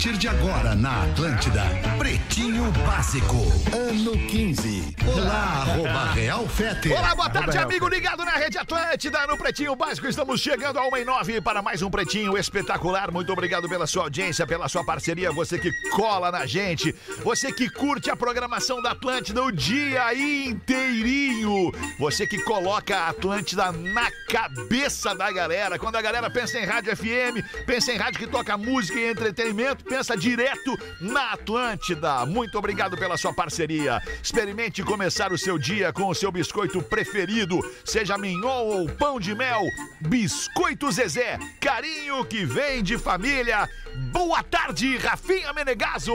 Partir de agora na Atlântida, Pretinho Básico, ano 15. Olá, arroba Real Fete. Olá, boa tarde, amigo ligado na Rede Atlântida, no Pretinho Básico. Estamos chegando a 1 e 9 para mais um Pretinho espetacular. Muito obrigado pela sua audiência, pela sua parceria, você que cola na gente, você que curte a programação da Atlântida o dia inteirinho, você que coloca a Atlântida na cabeça da galera. Quando a galera pensa em rádio FM, pensa em rádio que toca música e entretenimento, pensa direto na Atlântida. Muito obrigado pela sua parceria. Experimente começar o seu dia com o seu biscoito preferido, seja mignon ou pão de mel. Biscoito Zezé, carinho que vem de família. Boa tarde, Rafinha Menegaso.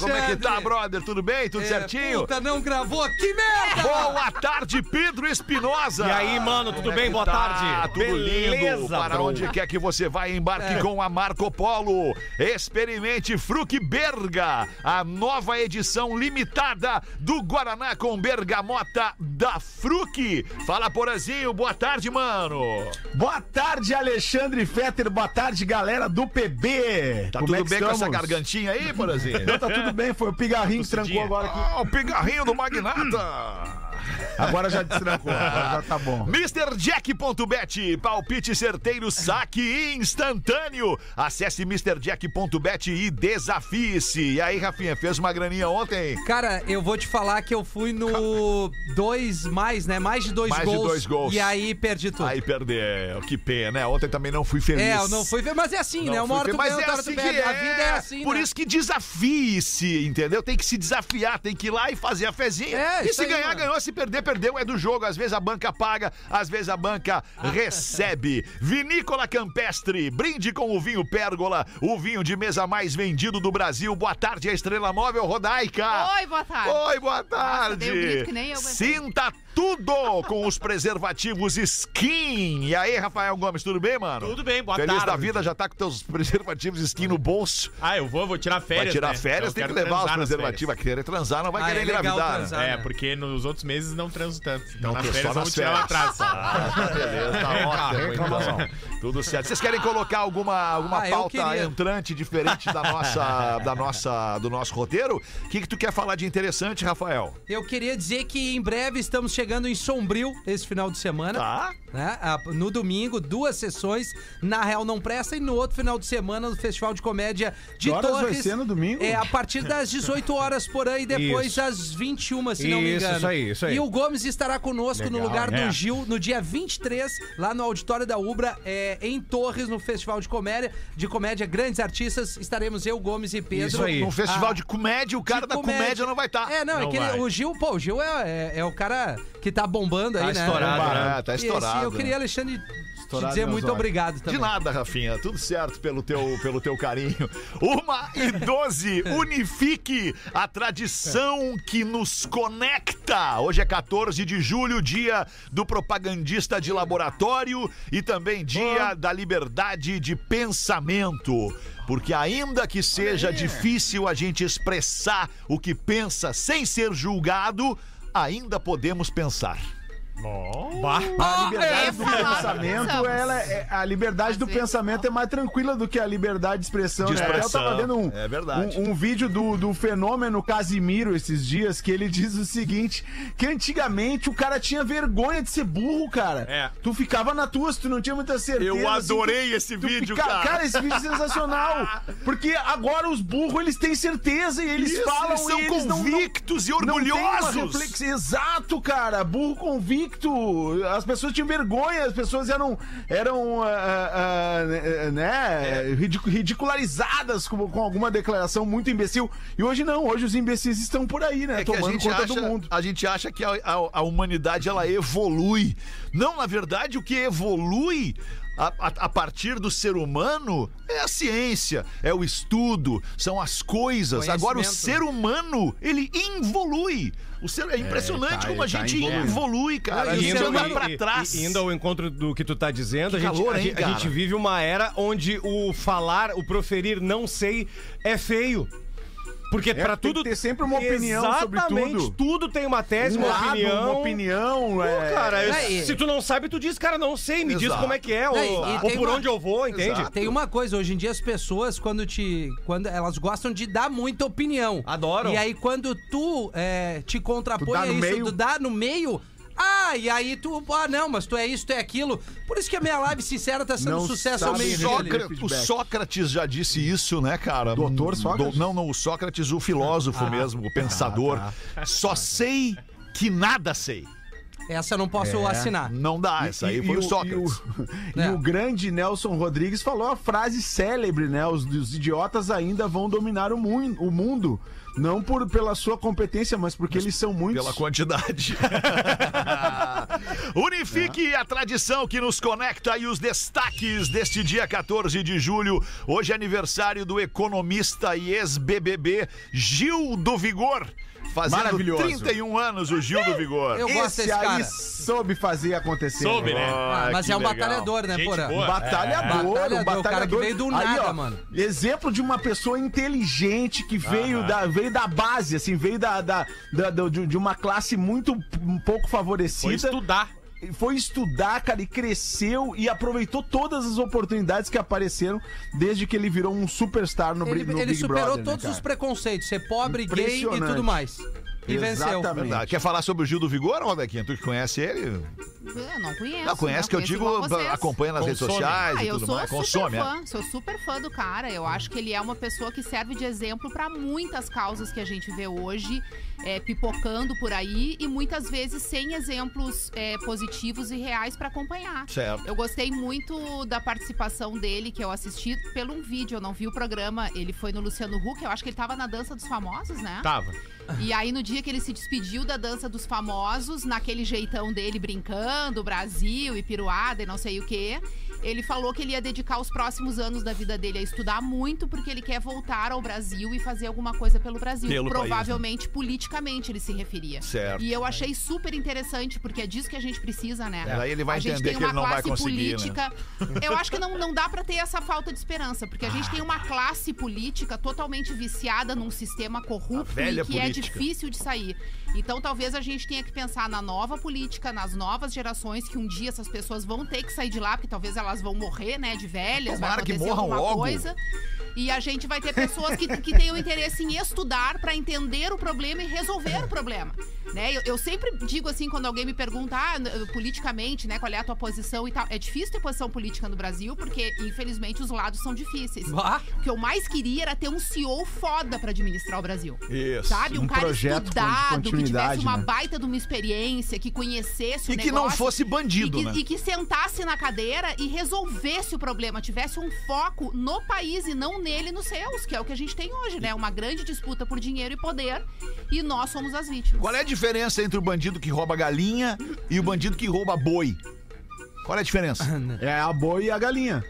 Como é que tá, brother? Tudo bem? Tudo É, certinho? Puta, não gravou. Que merda. Boa tarde, Pedro Espinosa. E aí, mano, tudo Como é bem? que Boa tá? tarde. Tudo lindo. Beleza, Para bro. onde quer que você vá, embarque com a Marco Polo. Experimente Fruc Berga, a nova edição limitada do Guaraná com bergamota da Fruc. Fala, Porazinho. Boa tarde, mano. Boa tarde, Alexandre Fetter. Boa tarde, galera do PB. Tá Como é tudo que bem com essa estamos? gargantinha aí, Porazinho? Não, tá tudo bem. Foi o pigarrinho que trancou agora aqui. Ah, o pigarrinho do Magnata. Agora já destrancou. Agora já tá bom. MrJack.bet, palpite certeiro, saque instantâneo. Acesse MrJack.bet e desafie-se. E aí, Rafinha, fez uma graninha ontem? Cara, eu vou te falar que eu fui no dois mais, né? Mais de dois Mais de gols. dois gols. E aí perdi tudo. Aí perdeu, que pena, né? Ontem também não fui feliz. É, eu não fui ver, mas é assim, Não né? Uma hora fe- tu Mas ganha, é outra assim tu que perde. é. A vida é assim, Por né? isso que desafie-se, entendeu? Tem que se desafiar, tem que ir lá e fazer a fezinha. É, e se aí, ganhar, mano. ganhou. Se perder, perdeu. É do jogo. Às vezes a banca paga, às vezes a banca recebe. Vinícola Campestre, brinde com o vinho Pérgola, o vinho de mesa mais vendido do Brasil. Boa tarde, a Estrela Móvel Rodaica. Oi, boa tarde. Oi, boa tarde. dei um grito que nem eu. Sinta tudo com os preservativos Skin. E aí, Rafael Gomes, tudo bem, mano? Tudo bem, boa Feliz tarde. da vida, já tá com teus preservativos Skin no bolso. Ah, eu vou, vou tirar férias. Vai tirar né? férias, Eu tem que levar os transar preservativos. Vai querer transar, não vai Ah, querer é legal engravidar. transar. né? férias. É, né? porque nos outros meses não transo tanto. Então Não, nas férias vamos tirar lá férias. atrás. Ah, beleza, tá ótimo. Então. Tudo certo. Vocês querem colocar alguma, alguma Ah, pauta entrante diferente da nossa, da nossa, do nosso roteiro? O que, que tu quer falar de interessante, Rafael? Eu queria dizer que em breve estamos chegando em Sombrio esse final de semana. Tá? né? No domingo, duas sessões. Na Real Não Presta. E no outro final de semana, no Festival de Comédia de Que horas Torres. vai ser no domingo? É a partir das 18 horas por aí, depois Isso. às 21, se não me Isso, engano. isso aí, isso aí. E o Gomes estará conosco no Legal, lugar é. do Gil no dia 23, lá no auditório da Ubra, é, em Torres, no Festival de Comédia. De comédia, grandes artistas. Estaremos eu, Gomes e Pedro. Isso aí. Num festival Ah, de comédia, o cara da comédia. não vai estar. É, não, é Não que ele- o Gil, pô, o Gil é, é, é o cara que tá bombando aí, né? estourado, né? Tá E esse, estourado. eu queria, Alexandre, te dizer muito olhos. obrigado também. De nada, Rafinha. Tudo certo pelo teu, pelo teu carinho. Uma e doze. Unifique a tradição que nos conecta. Hoje é 14 de julho, dia do propagandista de laboratório e também dia da liberdade de pensamento. Porque ainda que seja difícil a gente expressar o que pensa sem ser julgado, ainda podemos pensar. A liberdade é do pensamento, pensamos. ela é, a liberdade Às do pensamento é mais tranquila do que a liberdade de expressão, De né? Até Eu expressão, tava vendo um, é verdade. um, um vídeo do, do fenômeno Casimiro esses dias que ele diz o seguinte: que antigamente o cara tinha vergonha de ser burro, cara. É. Tu ficava na tua, se tu não tinha muita certeza. Eu assim, adorei tu- esse tu vídeo, fica- cara. Cara, esse vídeo é sensacional. Porque agora os burros, eles têm certeza e eles Isso, falam eles são e eles não- não, convictos e não tem uma orgulhosos. reflex- Exato, cara. Burro convicto. As pessoas tinham vergonha, as pessoas eram, eram ah, ah, ah, né, ridicu- ridicularizadas com, com alguma declaração muito imbecil. E hoje não, hoje os imbecis estão por aí, né? É tomando conta acha, do mundo. a gente acha que a, a- a humanidade ela evolui. Não, na verdade, o que evolui a, a- a partir do ser humano é a ciência, é o estudo, são as coisas. Agora, o Conhecimento. ser humano, ele involui. O ser, é impressionante tá, como a tá gente evoluindo. evolui, cara. E A o gente ser anda pra trás. E- indo ao encontro do que tu tá dizendo, a gente, calor, a, hein, a cara? gente vive uma era onde o falar, o proferir não sei é feio. Porque pra tem tudo que ter sempre uma opinião sobre Exatamente, tudo. tudo tem uma tese, Um uma lado, opinião. uma opinião, Pô, é... cara, eu- É, se tu não sabe, tu diz, cara, não sei, me diz Exato. como é que é, ou, É, ou tem por uma- onde eu vou, entende? Exato. Tem uma coisa, hoje em dia as pessoas, quando te. Quando elas gostam de dar muita opinião. Adoram. E aí, quando tu é, te contrapõe Tu a isso, meio. tu dá no meio. Ah, e aí tu. Ah, não, mas tu é isso, tu é aquilo. Por isso que a minha live sincera tá sendo Não um sucesso ao meio. Sócrates, o. Sócrates já disse isso, né, cara? Doutor Sócrates? Do- não, não, o Sócrates, o filósofo mesmo, o pensador. Só sei que nada sei. Essa eu não posso É. assinar. Não dá, essa aí E- foi e o Sócrates. E o, É. e o grande Nelson Rodrigues falou a frase célebre, né? Os, os idiotas ainda vão dominar o, mun- o mundo. Não por, pela sua competência, mas porque eles são muitos. Pela quantidade. Unifique a tradição que nos conecta e os destaques deste dia 14 de julho. Hoje é aniversário do economista e ex-BBB Gil do Vigor. Fazendo Maravilhoso. 31 anos o Gil do Vigor. Eu gosto Esse desse aí cara. soube fazer acontecer. Soube, né? Ah, mas que é um legal. batalhador, né, Gente Porã? boa. Batalhador, É. um Batalhador, batalhador. o cara que veio do Aí, nada, ó, mano. Exemplo de uma pessoa inteligente que veio, da, veio da base, assim, veio da, da, da- da- de de uma classe muito um pouco favorecida. Foi estudar. Foi estudar, cara, e cresceu e aproveitou todas as oportunidades que apareceram desde que ele virou um superstar no, Ele, no ele Big superou Brother, né, todos cara? os preconceitos, ser pobre, gay e tudo mais. E venceu. Exatamente. Quer falar sobre o Gil do Vigor, Rodequinha? Tu que conhece ele? Eu não conheço. Não, conhece não que eu digo, acompanha nas redes Consome. sociais Ah, e eu tudo sou mais. super Consome, é. fã, sou super fã do cara. Eu acho que ele é uma pessoa que serve de exemplo pra muitas causas que a gente vê hoje é, pipocando por aí e muitas vezes sem exemplos é, positivos e reais pra acompanhar. Certo. Eu gostei muito da participação dele, que eu assisti pelo um vídeo, eu não vi o programa. Ele foi no Luciano Huck, eu acho que ele tava na Dança dos Famosos, né? Tava. E aí, no dia que ele se despediu da dança dos famosos, naquele jeitão dele brincando, Brasil e piruada e não sei o quê, ele falou que ele ia dedicar os próximos anos da vida dele a estudar muito, porque ele quer voltar ao Brasil e fazer alguma coisa pelo Brasil. Pelo país, né? Provavelmente, politicamente, ele se referia. Certo. E eu achei super interessante, porque é disso que a gente precisa, né? Daí ele vai a gente tem uma classe né? política. Eu acho que não, não dá pra ter essa falta de esperança, porque a gente tem uma classe política totalmente viciada num sistema corrupto e que é política. difícil de sair. Então talvez a gente tenha que pensar na nova política, nas novas gerações, que um dia essas pessoas vão ter que sair de lá, porque talvez elas vão morrer, né, de velhas, Tomara vai que acontecer morram alguma logo. coisa. E a gente vai ter pessoas que, que tenham interesse em estudar pra entender o problema e resolver o problema. Né? Eu, eu sempre digo assim, quando alguém me pergunta ah, n- politicamente, né, qual é a tua posição e tal. É difícil ter posição política no Brasil, porque, infelizmente, os lados são difíceis. Ah, O que eu mais queria era ter um CEO foda pra administrar o Brasil. Isso. Sabe? Um, Um cara estudado, que tivesse uma né? baita de uma experiência, que conhecesse o E que não negócio fosse bandido, e que, né? e que sentasse na cadeira e resolvesse o problema, tivesse um foco no país e não nele e nos seus, que é o que a gente tem hoje, né? Uma grande disputa por dinheiro e poder e nós somos as vítimas. Qual é a diferença entre o bandido que rouba galinha e o bandido que rouba boi? Qual é a diferença? É a boi e a galinha.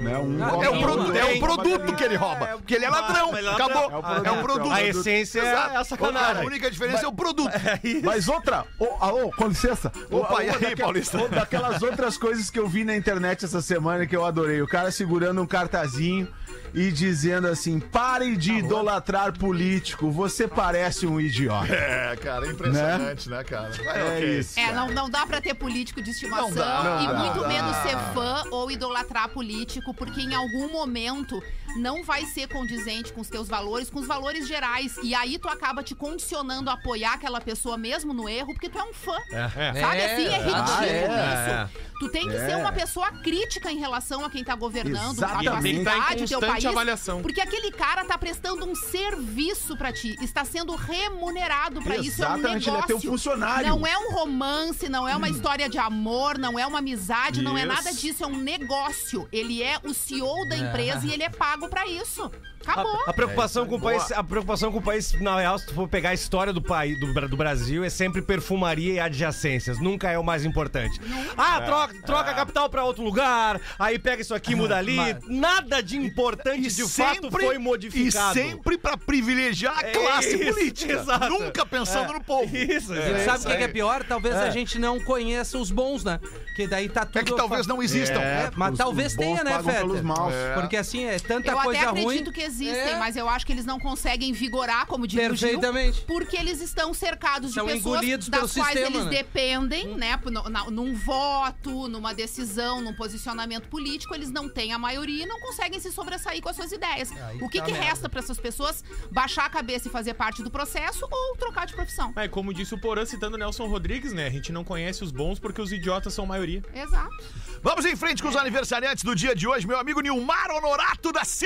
Né? Um Ah, rouba É o, Não, produ- boi, é o produto que ele rouba. Porque ele é ladrão. ladrão. Acabou. É o É produto. o produto. A essência é Exato. a sacanagem. A única diferença é o produto. Mas outra, ô, alô, com licença. Ô, Opa, e aí, daquela- Paulista? ô, Daquelas outras coisas que eu vi na internet essa semana que eu adorei. O cara segurando um cartazinho e dizendo assim: pare de idolatrar político, você parece um idiota. É, cara, é impressionante, né, cara? Mas, É isso. É, não, não dá pra ter político de estimação Não dá, não e dá, muito não menos dá. ser fã ou idolatrar político, porque em algum momento não vai ser condizente com os teus valores, com os valores gerais. E aí tu acaba te condicionando a apoiar aquela pessoa mesmo no erro, porque tu é um fã. É. Sabe É, assim? É ridículo ah, é, isso. Tu tem que É. ser uma pessoa crítica em relação a quem tá governando, a tua Exatamente. cidade, teu país. avaliação. Porque aquele cara tá prestando um serviço pra ti, está sendo remunerado pra isso, é um Exatamente, ele é negócio. teu funcionário. Não é um romance, não é uma história de amor, não é uma amizade, não é Isso. nada disso, é um negócio. Ele é o CEO da empresa e ele é pago pra isso. Acabou. A, a preocupação com o país, a preocupação com o país, na real, se tu for pegar a história do país do, do Brasil, é sempre perfumaria e adjacências. Nunca é o mais importante. Ah, troca, troca a capital pra outro lugar, aí pega isso aqui, muda ali. mas- Nada de importante de fato foi modificado. E sempre pra privilegiar a É classe isso, política. exato. Nunca pensando no povo. Isso, E é. sabe o que, que é pior? Talvez a gente não conheça os bons, né? Que daí tá tudo. É que talvez não existam. É, mas Os- talvez os bons tenha, né, pagam Feta? pelos maus. Porque assim, é tanta Eu coisa até ruim. acredito que existem, É. mas eu acho que eles não conseguem vigorar, como diz o Gil, Perfeitamente. porque eles estão cercados São de pessoas das quais sistema, eles né? dependem, né? no- na- num voto, numa decisão, num posicionamento político, eles não têm a maioria e não conseguem se sobressair com as suas ideias. Aí o que, tá que resta para essas pessoas? Baixar a cabeça e fazer parte do processo ou trocar de profissão? É, como disse o Porã citando o Nelson Rodrigues, né? A gente não conhece os bons porque os idiotas são maioria. Exato. Vamos em frente com os aniversariantes do dia de hoje. Meu amigo Nilmar Honorato da Silva,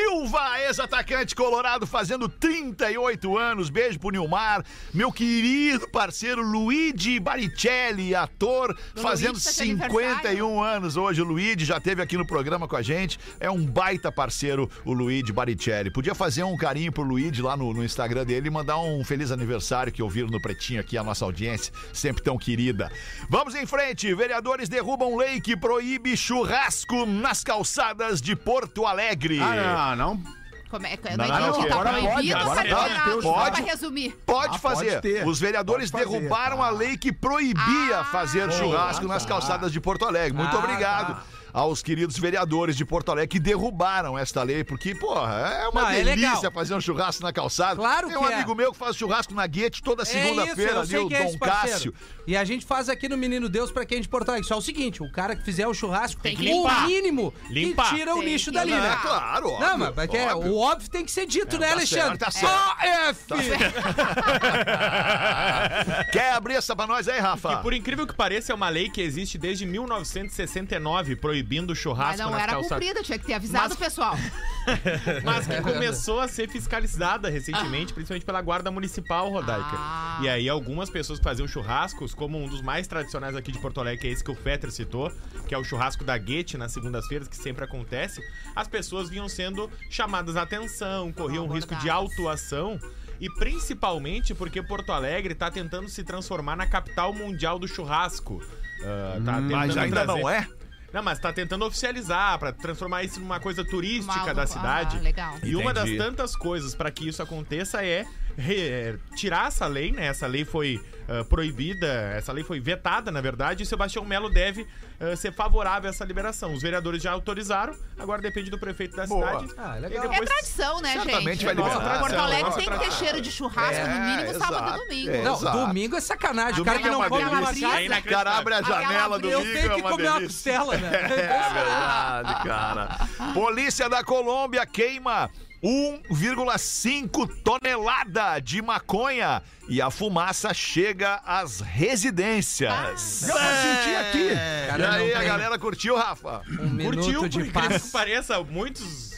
ex-atacante colorado, fazendo 38 anos. Beijo pro Nilmar. Meu querido parceiro Luigi Baricelli, ator, Do fazendo tá de 51 anos hoje. O Luigi já esteve aqui no programa com a gente. É um baita parceiro, o Luigi Baricelli. Podia fazer um carinho pro Luigi lá no, no Instagram dele e mandar um feliz aniversário que ouviram no Pretinho aqui, a nossa audiência, sempre tão querida. Vamos em frente. Vereadores derrubam lei que proíbe churrasco nas calçadas de Porto Alegre. Ah, não, não. Como é que Não, não, não, não, tá agora proibido pode, tá agora pode. Pode. resumir. Pode Ah, fazer. pode ter. Os vereadores Pode fazer, derrubaram tá. a lei que proibia Ah, fazer churrasco nas calçadas de Porto Alegre. Muito Ah, obrigado. tá. Aos queridos vereadores de Porto Alegre que derrubaram esta lei, porque, porra, é uma Não, é delícia legal. fazer um churrasco na calçada. Claro Tem que um é. amigo meu que faz churrasco na Guete toda É segunda-feira eu ali, o que é esse Dom parceiro. Cássio. E a gente faz aqui no Menino Deus pra quem é de Porto Alegre. Só o seguinte, o cara que fizer o churrasco Tem que o limpar. mínimo Limpar. que tira o Tem lixo que dali, né? É, claro, óbvio. Não, mas óbvio. o óbvio tem que ser dito, né, tá Alexandre? certo, tá certo. AF! Quer abrir essa pra nós aí, Rafa? E por incrível que pareça, é uma lei que existe desde 1969, proibindo Mas churrasco não nas era calçadas. cumprida, tinha que ter avisado Mas- o pessoal. Mas que começou a ser fiscalizada recentemente, principalmente pela Guarda Municipal, Rodaica. Ah. E aí, algumas pessoas que faziam churrascos, como um dos mais tradicionais aqui de Porto Alegre, que é esse que o Fetter citou, que é o churrasco da Guete nas segundas-feiras, que sempre acontece, as pessoas vinham sendo chamadas a atenção, corriam um risco de autuação. E principalmente porque Porto Alegre tá tentando se transformar na capital mundial do churrasco. Ah, tá Hum, Mas ainda trazer- não é? Não, mas tá tentando oficializar pra transformar isso numa coisa turística Uma- da ah, cidade. legal. E uma das Entendi. tantas coisas pra que isso aconteça é re- é, tirar essa lei, né? Essa lei foi ah, proibida, essa lei foi vetada, na verdade, e Sebastião Melo deve ah, ser favorável a essa liberação. Os vereadores já autorizaram, agora depende do prefeito da Boa. cidade. Ah, legal. É depois- tradição, né, gente? vai liberar. Porto Tradição, Alegre nossa tem que ter cheiro de churrasco no É, mínimo sábado exato. e domingo. É. Não, Exato. domingo é sacanagem. o cara que não é uma come uma carne, É O cara abre a Aquela janela eu domingo, tenho é que uma comer uma delícia. costela, né? É verdade, cara. Polícia da Colômbia queima 1,5 tonelada de maconha e a fumaça chega às residências. Deu pra sentir aqui. E Cara, aí, não a tem galera curtiu, Rafa? Um Curtiu, por de paz. que pareça, muitos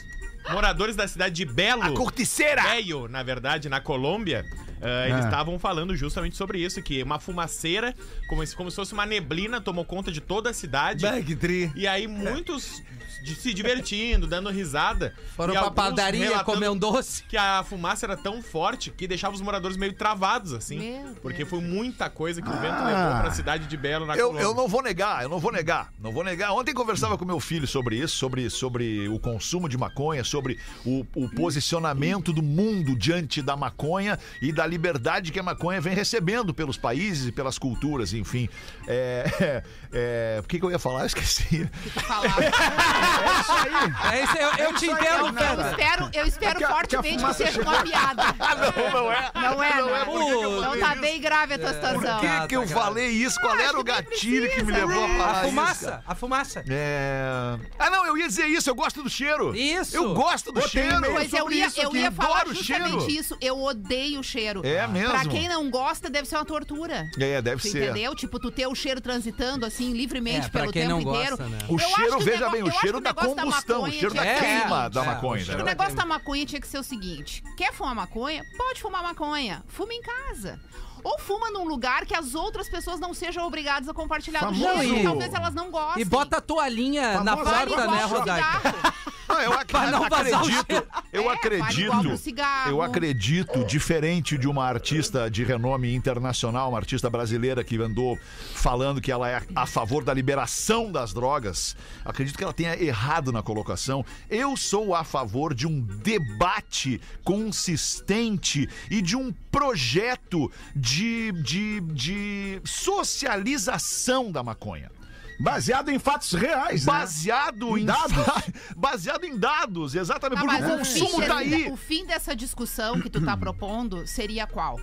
moradores da cidade de Belo. Corticeira! Velho, na verdade, na Colômbia, ah, eles estavam falando justamente sobre isso, que uma fumaceira, como se, como se fosse uma neblina, tomou conta de toda a cidade. que tri. E aí muitos de- se divertindo, dando risada. Foram e pra alguns padaria relatando comer um doce. Que a fumaça era tão forte que deixava os moradores meio travados, assim. Meu Deus. Porque foi muita coisa que o vento levou pra cidade de Belo, na Eu, Colômbia. eu não vou negar, eu não vou negar, não vou negar. Ontem conversava com meu filho sobre isso, sobre, sobre o consumo de maconha, sobre o, o posicionamento do mundo diante da maconha e da liberdade que a maconha vem recebendo pelos países e pelas culturas, enfim. É, é, o que, que eu ia falar? Eu esqueci. Falava. É isso, eu, eu te entendo, Eu Feta. espero, eu espero que a- que a fortemente que, fumaça seja uma piada. não, não é. Não é, não. por que que eu Então falei tá isso? bem grave a tua situação. Por que, que eu falei isso? Qual era o gatilho que me levou a falar A isso? fumaça, a fumaça. É... Ah, não, eu ia dizer isso, eu gosto do cheiro. Isso. Eu gosto do cheiro. Pois eu sobre ia, isso eu aqui. ia falar adoro o justamente cheiro. isso. Eu odeio o cheiro. Cheiro. É mesmo? Pra quem não gosta, deve ser uma tortura. É, deve Tu ser. Entendeu? Tipo, tu ter o cheiro transitando assim livremente É, pelo quem tempo não inteiro. gosta, né? O Eu cheiro, que veja bem, o cheiro da combustão, o maconha cheiro da o queima seguinte. da É, maconha. o O né? negócio da maconha tinha que ser o seguinte: quer fumar maconha? Pode fumar maconha. Fuma em casa. Ou fuma num lugar que as outras pessoas não sejam obrigadas a compartilhar do Famoso. E- Talvez elas não gostem. E bota a toalhinha na Famosa Vale porta, né, Rodaica? Não, eu ac- não acredito, eu É, vale acredito, cigarro. eu acredito, diferente de uma artista de renome internacional, uma artista brasileira que andou falando que ela é a favor da liberação das drogas, acredito que ela tenha errado na colocação. Eu sou a favor de um debate consistente e de um projeto de, de, de socialização da maconha. Baseado em fatos reais, né? Baseado em, Dados. baseado em dados, exatamente, Tá, porque o o fim, consumo tá aí. o fim dessa discussão que tu tá propondo seria qual?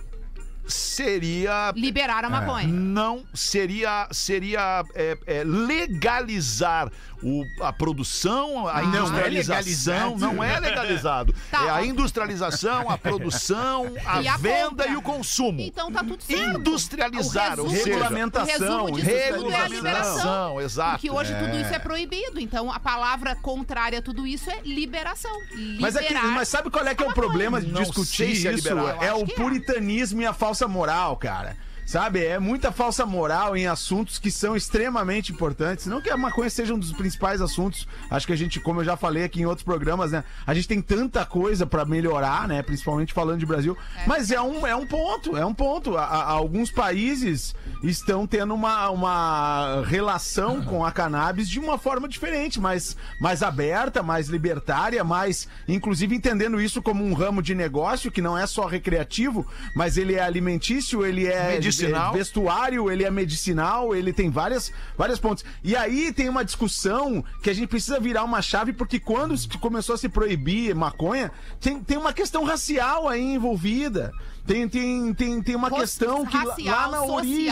Seria Liberar a maconha. não seria seria é, é, legalizar o- a produção, a Ah. industrialização, Não é não é legalizado. Tá, é a industrialização, a produção, a E a venda compra. e o consumo. Então tá tudo certo. Industrializar, O ou resumo- seja, Regulamentação, o resumo disso tudo é a liberação. regulamentação, exato. Porque hoje tudo isso é proibido. Então a palavra contrária a tudo isso é liberação. Mas, é mas sabe qual é que é o problema de discutir é isso? liberal. É, o é. puritanismo e a falsa moral, cara. Sabe, é muita falsa moral em assuntos que são extremamente importantes. Não que a maconha seja um dos principais assuntos. Acho que a gente, como eu já falei aqui em outros programas, né? A gente tem tanta coisa pra melhorar, né? Principalmente falando de Brasil. Mas é um, é um ponto, é um ponto. A- a- alguns países estão tendo uma, uma relação com a cannabis de uma forma diferente, mais, mais aberta, mais libertária, mais, inclusive entendendo isso como um ramo de negócio que não é só recreativo, mas ele é alimentício, ele é Medicinal. É vestuário, ele é medicinal, ele tem várias, várias pontos. E aí tem uma discussão que a gente precisa virar uma chave, porque quando se começou a se proibir maconha, tem, tem uma questão racial aí envolvida. Tem, tem, tem, tem uma questão que lá- racial, lá na origem.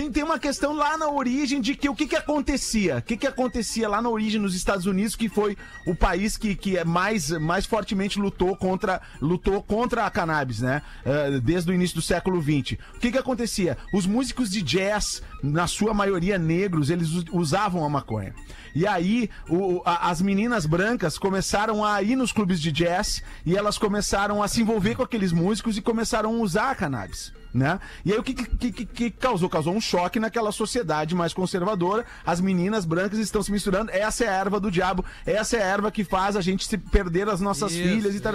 Tem, tem uma questão lá na origem de que o que, que acontecia? O que, que acontecia lá na origem nos Estados Unidos, que foi o país que, que é mais, mais fortemente lutou contra, lutou contra a cannabis, né? Eh, desde o início do século XX. O que, que acontecia? Os músicos de jazz, na sua maioria negros, eles us- usavam a maconha. E aí, o- a- as meninas brancas começaram a ir nos clubes de jazz e elas começaram a se envolver com aqueles músicos e começaram a usar a cannabis. Né? E aí o que, que, que- que causou? Causou um choque naquela sociedade mais conservadora. As meninas brancas estão se misturando. Essa é a erva do diabo. Essa é a erva que faz a gente se perder as nossas Isso, filhas e tal.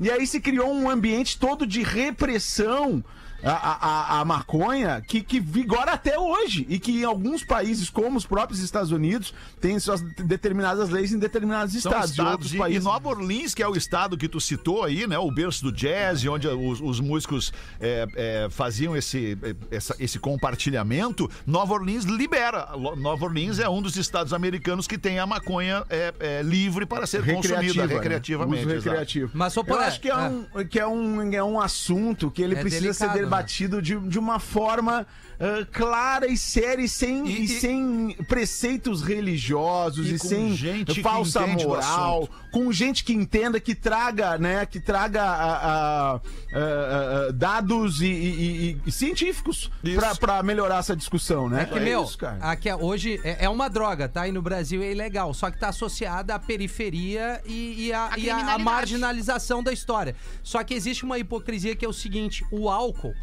E aí se criou um ambiente todo de repressão a, a, a- maconha que, que vigora até hoje e que em alguns países, como os próprios Estados Unidos, tem suas determinadas leis em determinados São estados, de estados outros e, países. e Nova Orleans, que é o estado que tu citou aí, né? O berço do jazz, onde os, os músicos é, é, faziam esse, essa- esse compartilhamento. Nova Orleans libera. Nova Orleans é um dos estados americanos que tem a maconha é, é, livre para ser consumida Recreativa, né? recreativamente. Mas, ô, Eu Porã, acho que é, um, que é, um, é um assunto que ele É precisa ser delicado, né? Debatido de, de uma forma ah, clara e séria e sem, E- e, e- sem preceitos religiosos E e, sem gente falsa moral, com gente que entenda, que traga, né, que traga ah, ah, ah, dados e, e- e- e científicos pra melhorar essa discussão, né? É que, meu, isso, cara. aqui é- hoje é, é uma droga, tá? E no Brasil é ilegal. Só que tá associada à periferia e, e a, A e a- a criminalidade. marginalização da história. Só que existe uma hipocrisia que é o seguinte: o álcool,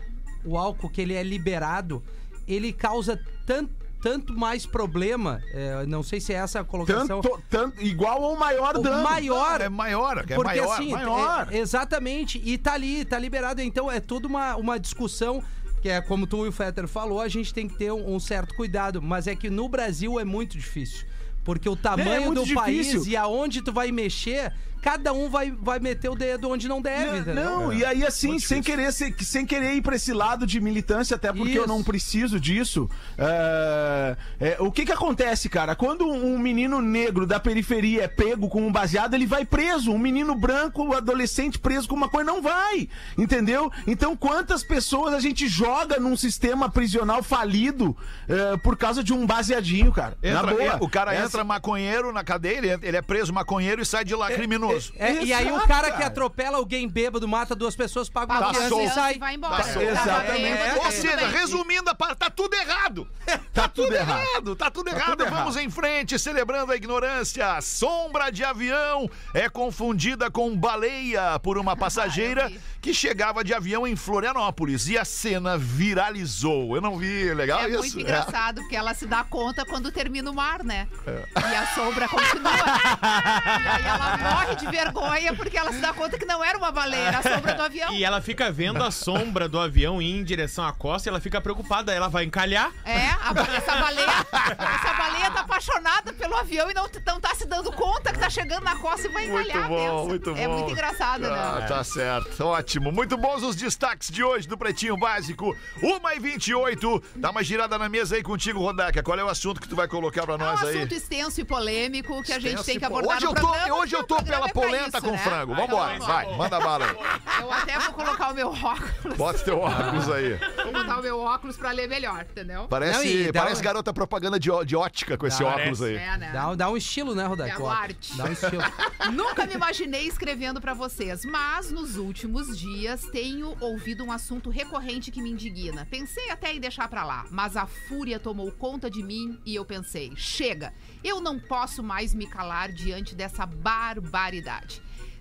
o álcool que ele é liberado, ele causa tanto, tanto mais problema. é, não sei se é essa a colocação. Tanto, tanto, igual ou maior O dano. maior. É maior, é Porque maior. assim, maior. é- exatamente, e tá ali, tá liberado. Então é toda uma, uma discussão que é como tu e o Fetter falou, a gente tem que ter um, um certo cuidado, mas é que no Brasil é muito difícil. Porque o tamanho muito do país difícil. e aonde tu vai mexer, cada um vai, vai meter o dedo onde não deve, Não, entendeu? não, e aí assim, sem querer, sem, sem querer ir pra esse lado de militância, até porque eu Isso. não preciso disso. é, é, o que que acontece, cara? Quando um menino negro da periferia é pego com um baseado, ele vai preso. Um menino branco, um adolescente preso com uma coisa, não vai. Entendeu? Então, quantas pessoas a gente joga num sistema prisional falido é, por causa de um baseadinho, cara? Entra- Na boa. é, o cara Essa- entra maconheiro na cadeia, ele, ele é preso maconheiro e sai de lá criminoso. Criminoso. É, e aí o cara que atropela alguém bêbado, mata duas pessoas, paga uma fiança solto. e sai. e vai embora. Tá solto. Exatamente. bêbado, Ou seja, resumindo a parte, tá tudo errado. Tá tudo errado. Tá tudo Tá errado. Vamos em frente, celebrando a ignorância. Sombra de avião é confundida com baleia por uma passageira eu vi. que chegava de avião em Florianópolis e a cena viralizou. Eu não vi, legal É isso? muito engraçado, porque ela se dá conta quando termina o mar, né? E a sombra continua. e aí ela morre de vergonha porque ela se dá conta que não era uma baleia, era a sombra do avião. E ela fica vendo a sombra do avião ir em direção à costa e ela fica preocupada. Ela vai encalhar. É, a essa baleia, essa baleia tá apaixonada pelo avião e não, não tá se dando conta que tá chegando na costa e vai Muito encalhar. bom, pensa. muito bom. É muito engraçado, Ah, né? tá certo. Ótimo. Muito bons os destaques de hoje do Pretinho Básico. 1 e 28 Dá uma girada na mesa aí contigo, Rodaca. Qual é o assunto que tu vai colocar pra É um nós aí? assunto extenso e polêmico que a gente tem que abordar hoje no eu tô, programa. hoje eu porque tô pela polenta isso, com né? frango. Vambora, então, vai, vamos. manda bala aí. Eu até vou colocar o meu óculos. Bota teu óculos aí. Vou botar o meu óculos pra ler melhor, entendeu? Parece, Não, e dá parece uma- garota propaganda de, de ótica com esse Parece. óculos aí. É, né? Dá, dá um estilo, né, Rodak? É aguarde. Dá um estilo. Nunca me imaginei escrevendo pra vocês, mas nos últimos dias tenho ouvido um assunto recorrente que me indigna. Pensei até em deixar pra lá, mas a fúria tomou conta de mim e eu pensei: chega, eu não posso mais me calar diante dessa barbaridade.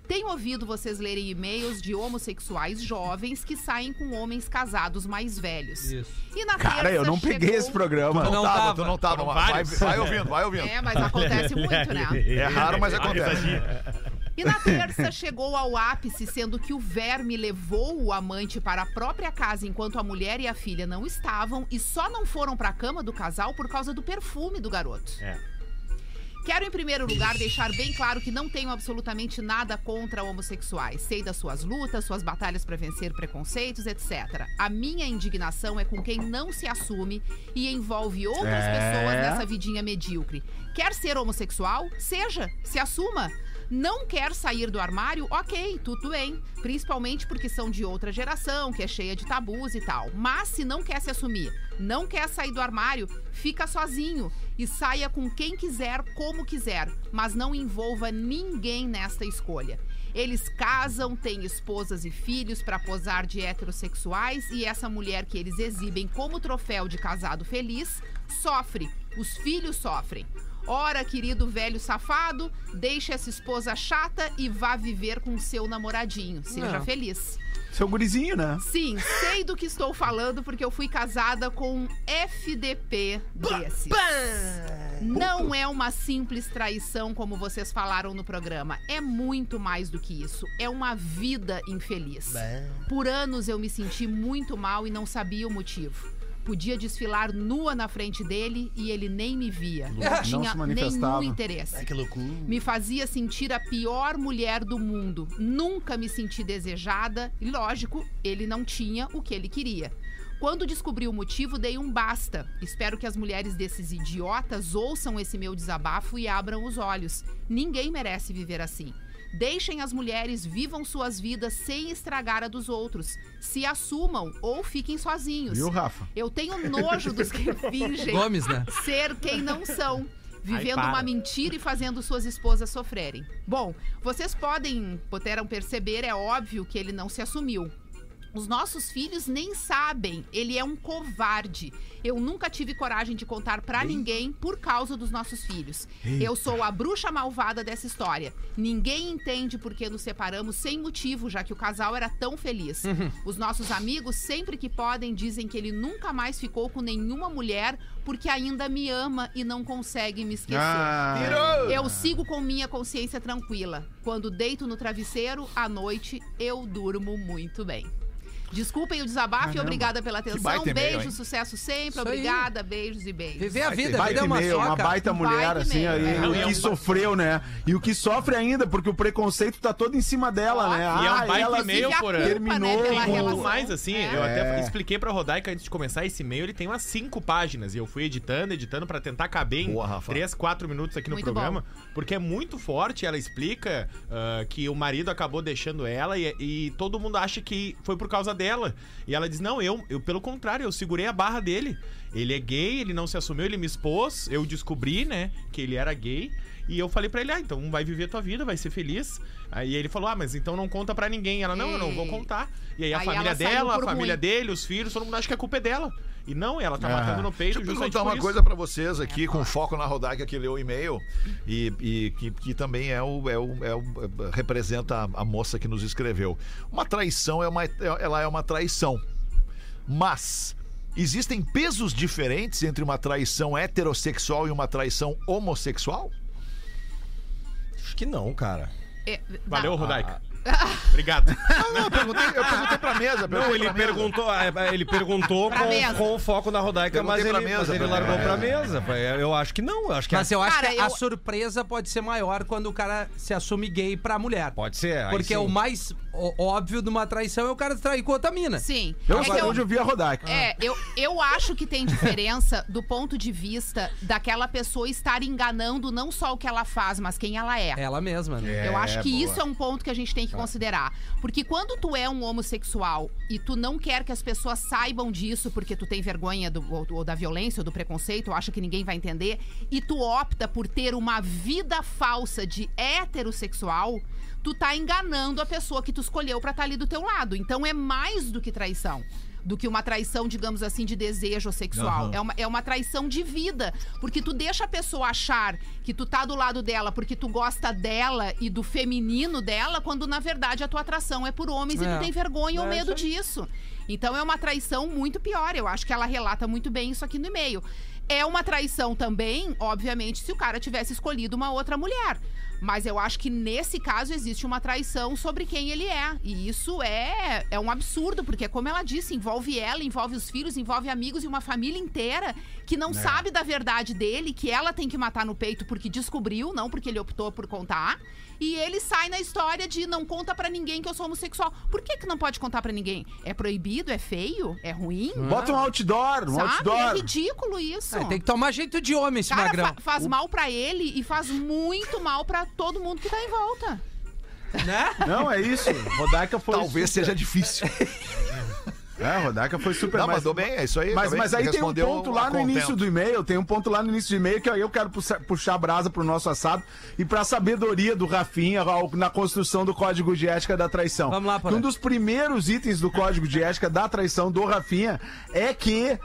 Tenho ouvido vocês lerem e-mails de homossexuais jovens que saem com homens casados mais velhos. Isso. E na Cara, terça eu não peguei chegou- esse programa. Não Não tava, tava. tu não tava. Vai, vai ouvindo, vai ouvindo. É, mas acontece muito, né? É raro, mas acontece. E na terça chegou ao ápice, sendo que o verme levou o amante para a própria casa enquanto a mulher e a filha não estavam e só não foram para a cama do casal por causa do perfume do garoto. É. Quero, em primeiro lugar, deixar bem claro que não tenho absolutamente nada contra homossexuais. Sei das suas lutas, suas batalhas para vencer preconceitos, etc. A minha indignação é com quem não se assume e envolve outras É. pessoas nessa vidinha medíocre. Quer ser homossexual? Seja, se assuma. Não quer sair do armário? Ok, tudo bem. Principalmente porque são de outra geração, que é cheia de tabus e tal. Mas se não quer se assumir, não quer sair do armário, fica sozinho e saia com quem quiser, como quiser, mas não envolva ninguém nesta escolha. Eles casam, têm esposas e filhos para posar de heterossexuais e essa mulher que eles exibem como troféu de casado feliz sofre, os filhos sofrem. Ora, querido velho safado, deixe essa esposa chata e vá viver com seu namoradinho. Seja Não. feliz. Seu gurizinho, né? Sim, sei do que estou falando porque eu fui casada com um FDP desses. Não é uma simples traição como vocês falaram no programa. É muito mais do que isso. É uma vida infeliz. Por anos eu me senti muito mal e não sabia o motivo. Podia desfilar nua na frente dele e ele nem me via. Não tinha se manifestava. nenhum interesse que loucura. me fazia sentir a pior mulher do mundo. Nunca me senti desejada e, lógico, ele não tinha o que ele queria. Quando descobri o motivo, dei um basta. Espero que as mulheres desses idiotas ouçam esse meu desabafo e abram os olhos. Ninguém merece viver assim. Deixem as mulheres vivam suas vidas sem estragar a dos outros. Se assumam ou fiquem sozinhos. Viu, Rafa? Eu tenho nojo dos que fingem Gomes, né? ser quem não são. Vivendo Ai, uma mentira e fazendo suas esposas sofrerem. Bom, vocês podem, puderam perceber, é óbvio que ele não se assumiu. Os nossos filhos nem sabem, ele é um covarde. Eu nunca tive coragem de contar pra ninguém por causa dos nossos filhos. Eu sou a bruxa malvada dessa história. Ninguém entende por que nos separamos sem motivo, já que o casal era tão feliz. Os nossos amigos, sempre que podem, dizem que ele nunca mais ficou com nenhuma mulher porque ainda me ama e não consegue me esquecer. Ah, Eu sigo com minha consciência tranquila. Quando deito no travesseiro, à noite, eu durmo muito bem. Desculpem o desabafo e Caramba. obrigada pela atenção. baita e-mail, Beijo, hein? sucesso sempre. Isso aí. obrigada, beijos e beijos. Viver a vida, vida baita é uma e-mail, uma baita mulher, Baita assim, e-mail, aí, é. E o que sofreu, né? E o que sofre ainda, porque o preconceito tá todo em cima dela, né? E é um Ah, baita ela e-mail, por terminou né, com- mais assim, É. eu até É. expliquei pra Rodaica antes de começar esse e-mail, ele tem umas cinco páginas. E eu fui editando, editando pra tentar caber em Boa, Rafa. três, quatro minutos aqui no Muito programa. Porque é muito forte. Ela explica ah, que o marido acabou deixando ela e, e todo mundo acha que foi por causa dela. E ela diz: Não, eu, eu, pelo contrário, eu segurei a barra dele. Ele é gay, ele não se assumiu, ele me expôs. Eu descobri, né, que ele era gay. E eu falei pra ele: Ah, então vai viver tua vida, vai ser feliz. Aí ele falou: Ah, mas então não conta pra ninguém. Ela: Não, eu não vou Ei. contar. E aí a Aí família dela, a família ruim. dele, os filhos, todo mundo acha que a culpa é dela. E não, ela tá Ah. matando no peito Deixa eu perguntar uma isso. coisa pra vocês aqui, com foco na Rodaica que leu o e-mail e, e que, que também é o, é o, é o- é- representa a, a moça que nos escreveu. Uma traição é uma, ela é uma traição, mas existem pesos diferentes entre uma traição heterossexual e uma traição homossexual? Acho que não, cara. É, Valeu. Rodaica. Obrigado. Não, não, eu perguntei, eu perguntei pra mesa. Não, ele perguntou, é, ele perguntou Pra mesa. com, com foco na Rodaica, mas Perguntei ele, pra mesa, mas ele pra- largou é. pra mesa. Eu acho que não, eu acho que Mas é- eu acho Cara, que a eu- surpresa pode ser maior quando o cara se assume gay pra mulher. pode ser. aí Porque sim. o mais ó- óbvio de uma traição é o cara trair com outra mina. Sim. Eu, É que eu- hoje eu vi a Rodaica. É, eu, eu acho que tem diferença do ponto de vista daquela pessoa estar enganando não só o que ela faz, mas quem ela é. Ela mesma, né? Eu acho que boa. isso é um ponto que a gente tem que considerar. Porque quando tu é um homossexual e tu não quer que as pessoas saibam disso porque tu tem vergonha do- ou, ou da violência ou do preconceito, ou acha que ninguém vai entender, e tu opta por ter uma vida falsa de heterossexual, tu tá enganando a pessoa que tu escolheu pra estar ali do teu lado. Então é mais do que traição. Do que uma traição, digamos assim, de desejo sexual. É, uma, é uma traição de vida. Porque tu deixa a pessoa achar que tu tá do lado dela porque tu gosta dela e do feminino dela, quando na verdade a tua atração é por homens e É. tu tem vergonha ou É medo isso aí. disso. Então é uma traição muito pior. Eu acho que ela relata muito bem isso aqui no e-mail. É uma traição também, obviamente, se o cara tivesse escolhido uma outra mulher. Mas eu acho que nesse caso existe uma traição sobre quem ele é. E isso é, é um absurdo, porque, como ela disse, envolve ela, envolve os filhos, envolve amigos e uma família inteira que não sabe da verdade dele, que ela tem que matar no peito porque descobriu, não porque ele optou por contar. E ele sai na história de não conta pra ninguém que eu sou homossexual. Por que, que não pode contar pra ninguém? É proibido? É feio? É ruim? Bota um outdoor, um Sabe? É outdoor. ridículo isso. É, tem que tomar jeito de homem esse Cara, magrão. fa- faz mal pra ele e faz muito mal pra todo mundo que tá em volta. Né? Não, é isso. Rodaica foi. Talvez seja difícil. É, Rodaica foi super. Não, mas- mandou bem, é isso aí. Mas, também. mas aí tem um ponto a lá no contento. início do e-mail, tem um ponto lá no início do e-mail que aí eu quero puxar, puxar a brasa pro nosso assado e pra sabedoria do Rafinha na construção do código de ética da traição. Vamos lá, Porã. Um dos primeiros itens do código de ética da traição do Rafinha é que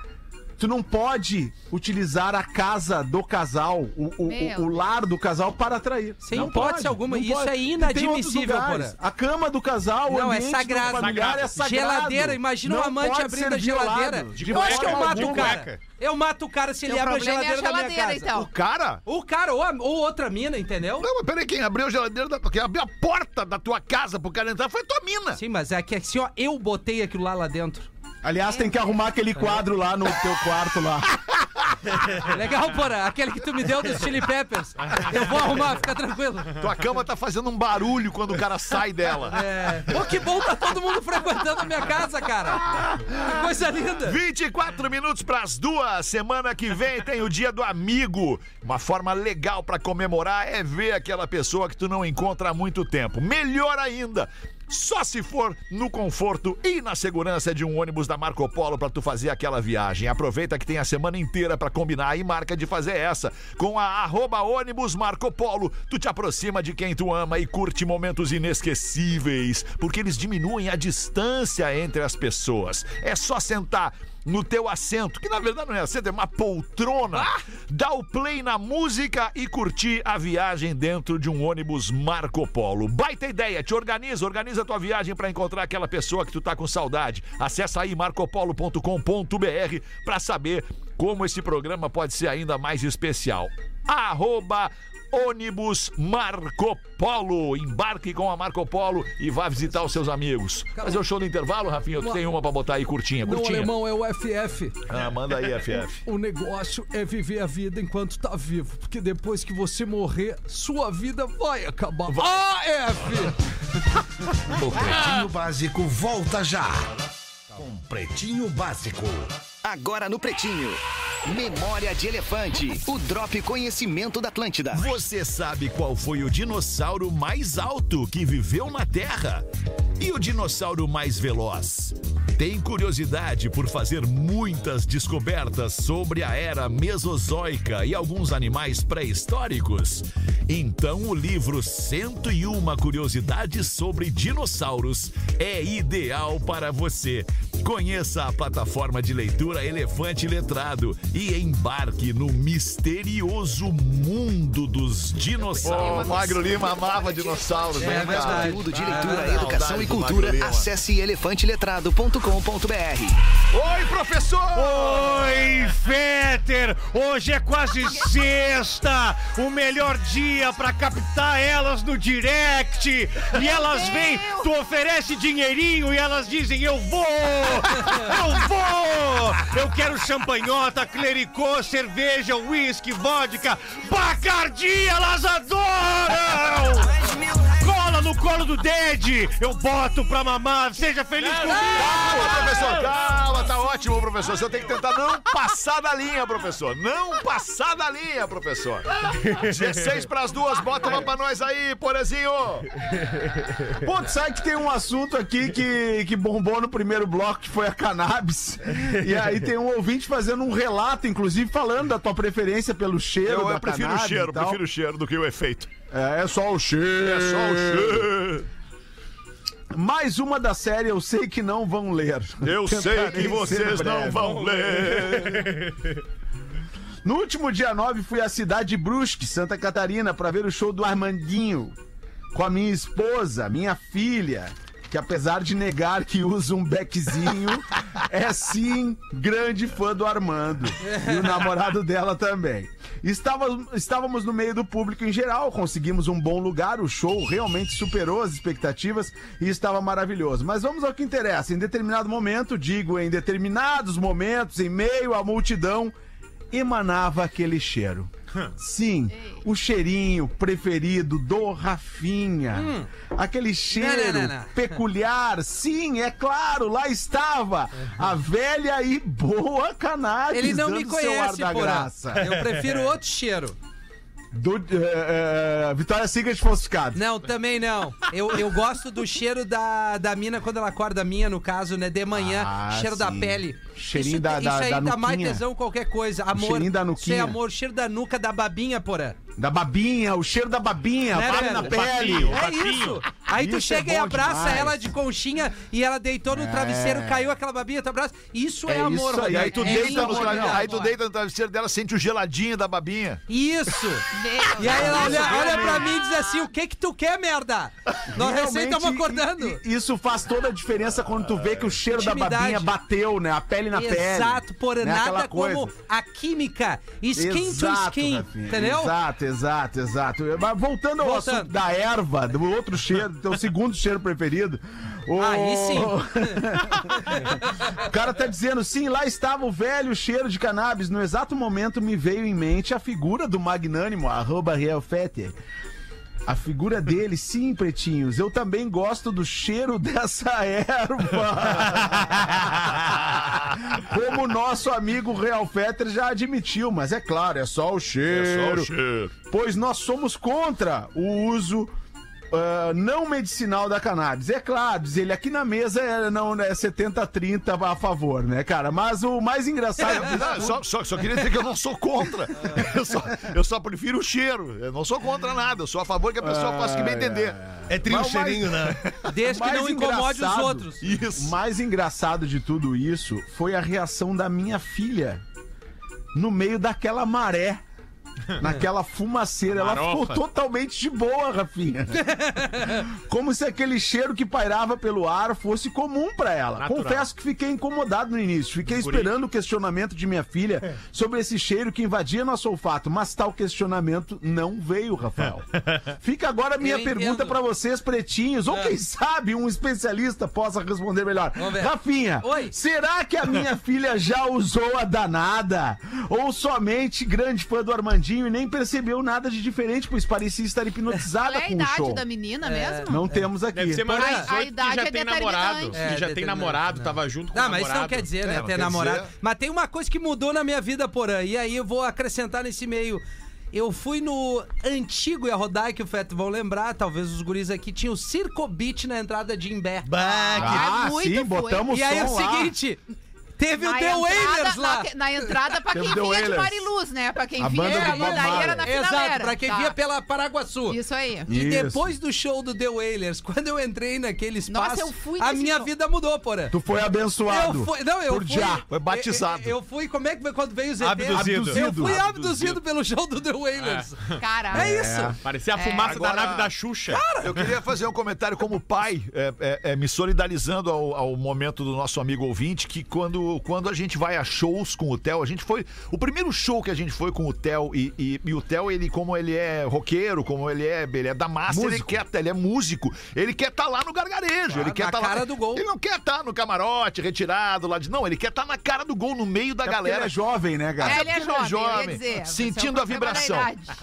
tu não pode utilizar a casa do casal, o, o- o- o lar do casal para trair. Sem Não hipótese pode, alguma, não isso pode. é inadmissível. Porã. A cama do casal, o Não, é sagrado. familiar é sagrado. Geladeira, imagina um amante abrindo a geladeira. De Eu acho que eu mato o cara. Eu mato o cara se ele abre a problema é a geladeira da minha geladeira, casa. então. O cara? O cara, ou, a- ou outra mina, entendeu? Não, mas peraí, quem abriu a geladeira, da... quem abriu a porta da tua casa pro cara entrar foi tua mina. Sim, mas é que assim, ó, eu botei aquilo lá lá dentro. Aliás, tem que arrumar aquele quadro lá no teu quarto lá. Legal, porra. Aquele que tu me deu dos Chili Peppers. Eu vou arrumar, fica tranquilo. Tua cama tá fazendo um barulho quando o cara sai dela. É. Pô, que bom tá todo mundo frequentando a minha casa, cara. Que coisa linda. 24 minutos pras duas. Semana que vem tem o dia do amigo. Uma forma legal pra comemorar é ver aquela pessoa que tu não encontra há muito tempo. Melhor ainda. Só se for no conforto e na segurança de um ônibus da Marco Polo pra tu fazer aquela viagem. Aproveita que tem a semana inteira pra combinar e marca de fazer essa. Com a arroba ônibus Marco Polo, tu te aproxima de quem tu ama e curte momentos inesquecíveis, porque eles diminuem a distância entre as pessoas. É só sentar no teu assento, que na verdade não é assento, é uma poltrona. Dá o play na música e curtir a viagem dentro de um ônibus Marco Polo. Baita ideia, te organiza, organiza a tua viagem para encontrar aquela pessoa que tu tá com saudade. Acessa aí marcopolo.com.br para saber como esse programa pode ser ainda mais especial. Arroba ônibus Marco Polo. Embarque com a Marco Polo e vá visitar os seus amigos. Fazer o show do intervalo, Rafinha? Tu tem uma pra botar aí curtinha, Não, curtinha. alemão é o FF. Ah, manda aí, FF. O negócio é viver a vida enquanto tá vivo, porque depois que você morrer, sua vida vai acabar. AF! O Pretinho Básico volta já. Com Pretinho Básico. Agora no Pretinho. Memória de Elefante. O Drop Conhecimento da Atlântida. Você sabe qual foi o dinossauro mais alto que viveu na Terra? E o dinossauro mais veloz? Tem curiosidade por fazer muitas descobertas sobre a era mesozoica e alguns animais pré-históricos? Então o livro 101 Curiosidades sobre Dinossauros é ideal para você. Conheça a plataforma de leitura Elefante Letrado e embarque no misterioso mundo dos Ô, dinossauros. Magro Lima amava dinossauros, É né, verdade. cara? Conteúdo de leitura, Saudade educação e cultura. Acesse elefanteletrado.com.br. Oi, professor! Oi, Fetter! Hoje é quase sexta! O melhor dia pra captar elas no direct! E elas vêm, tu oferece dinheirinho e elas dizem: Eu vou! Eu vou! Eu quero champanhota, clericô, cerveja, uísque, vodka, bacardi! Elas adoram! No colo do Dede! Eu boto pra mamar! Seja feliz comigo! Calma, professor, calma, tá ótimo, professor. Você tem que tentar não passar da linha, professor. Não passar da linha, professor. 16 pras duas, bota uma pra nós aí, Porazinho. Pô, tu sabe que tem um assunto aqui que, que bombou no primeiro bloco, que foi a cannabis. E aí tem um ouvinte fazendo um relato, inclusive falando da tua preferência pelo cheiro Eu, da eu prefiro o cannabis cheiro, prefiro o cheiro do que o efeito. É, é só o cheiro. É só o cheiro. Mais uma da série Eu Sei Que Não Vão Ler. Eu sei que vocês não vão ler. No último dia 9 fui à cidade de Brusque, Santa Catarina, para ver o show do Armandinho com a minha esposa, minha filha, que apesar de negar que usa um beckzinho, é sim grande fã do Armando e o namorado dela também. Estávamos, estávamos no meio do público em geral, conseguimos um bom lugar, o show realmente superou as expectativas e estava maravilhoso. Mas vamos ao que interessa. Em determinado momento, digo em determinados momentos, em meio à multidão, emanava aquele cheiro. Sim, o cheirinho preferido do Rafinha. Aquele cheiro Não, não, não, não. peculiar. Sim, é claro, lá estava a velha e boa cannabis. Ele não me conhece, da graça. Eu prefiro outro cheiro. Do, é, é, Vitória Secret falsificado. Não, também não. Eu, eu gosto do cheiro da, da mina quando ela acorda, minha no caso, né? De manhã. Ah, cheiro da sim. pele. Cheirinho isso, da- Isso da- aí da dá mais nuquinha. tesão que qualquer coisa. Amor. cheirinho da nuquinha. amor. Cheiro da nuca da babinha, porã. Da babinha, o cheiro da babinha, Né, vale na pele. É isso. Aí tu Isso é chega e bom abraça demais. ela de conchinha e ela deitou no travesseiro, caiu aquela babinha, tu abraça. Isso é, É amor, isso aí. Aí tu, É deita isso, no amor, aí tu deita no travesseiro dela, sente o geladinho da babinha. Isso. E aí ela olha, Isso, olha pra mim e diz assim: o que que tu quer, merda? Nós recém Realmente, estamos acordando. Isso faz toda a diferença quando tu vê que o cheiro da Intimidade. babinha bateu, né? A pele na pele. Exato, por né? nada como a química. Skin Exato, to skin. Rafinha, Entendeu? Exato, exato, exato. Mas voltando ao Voltando. assunto da erva, do outro cheiro, teu segundo cheiro preferido. o- Aí sim. o cara tá dizendo, sim, lá estava o velho cheiro de cannabis. No exato momento me veio em mente a figura do magnânimo, arroba Real Fetter. A figura dele, sim, pretinhos. Eu também gosto do cheiro dessa erva. Como o nosso amigo Real Fetter já admitiu, mas é claro, é só o cheiro. cheiro. Pois nós somos contra o uso ah, não medicinal da cannabis. É claro, diz ele, aqui na mesa é, não, é 70-30 a favor, né, cara? Mas o mais engraçado. Não, só, só, só queria dizer que eu não sou contra. Eu só, eu só prefiro o cheiro. Eu não sou contra nada. Eu sou a favor que a pessoa faça o que bem entender. É trio Mas o cheirinho, né? Desde que não incomode os outros. O Isso. mais engraçado de tudo isso foi a reação da minha filha no meio daquela maré. Naquela fumaceira, ela ficou totalmente de boa, Rafinha. Como se aquele cheiro que pairava pelo ar fosse comum pra ela. Natural. Confesso que fiquei incomodado no início. Fiquei esperando o questionamento de minha filha sobre esse cheiro que invadia nosso olfato, mas tal questionamento não veio, Rafael. Fica agora a minha Eu pergunta pra vocês, pretinhos, ou É. quem sabe um especialista possa responder melhor. Vamos ver. Rafinha, Oi. será que a minha filha já usou a danada? Ou somente grande fã do Armandinho e nem percebeu nada de diferente, pois parecia estar Qual hipnotizada é a com o idade show? da menina mesmo? Não temos aqui. Deve ser mais A- de a 18 que idade já é tem namorado. determinante. Que É, já tem determinante, namorado, não. tava junto com Não, o mas isso não quer dizer, né? É, não ter quer namorado. dizer. Mas tem uma coisa que mudou na minha vida, porã. E aí eu vou acrescentar nesse meio. Eu fui no antigo, ia rodar que o Feto vão lembrar, talvez os guris aqui, tinha o Circo Beat na entrada de Imbé. Ah, muito sim, fui. botamos E aí é o lá. seguinte, teve o Na The entrada- Wailers lá. Na, na entrada pra Teve quem The vinha de. Mariluz, né? Pra quem A vinha banda do Bob era na Exato, pra quem Tá. via pela Paraguaçu. Isso aí. E Isso. depois do show do The Wailers, quando eu entrei naquele espaço, Nossa, eu fui a minha show. vida mudou, porra. Tu foi abençoado. Eu fui, não, eu por fui. já. Foi batizado. Eu, eu fui, como é que foi quando veio o ZT? Abduzido. Eu fui Abduzido. abduzido pelo show do The Wailers. Cara, É, isso. Parecia a É. fumaça Agora- da nave da Xuxa. Eu queria fazer um comentário como pai, é, é, é, me solidarizando ao, ao momento do nosso amigo ouvinte, que quando, quando a gente vai a shows com o Theo, a gente foi. O primeiro show que a gente foi com o Theo, e, e, e o Theo, ele, como ele é roqueiro, como ele é, ele é da massa, ele Músico. quer, ele é músico, ele quer estar lá no gargarejo, ele quer estar lá. cara do gol. Ele não quer estar no camarote, retirado lá de. Não, ele quer estar na cara do gol, no meio da É galera. ele é jovem, né, cara? É, ele é jovem, ia dizer, sentindo é a vibração.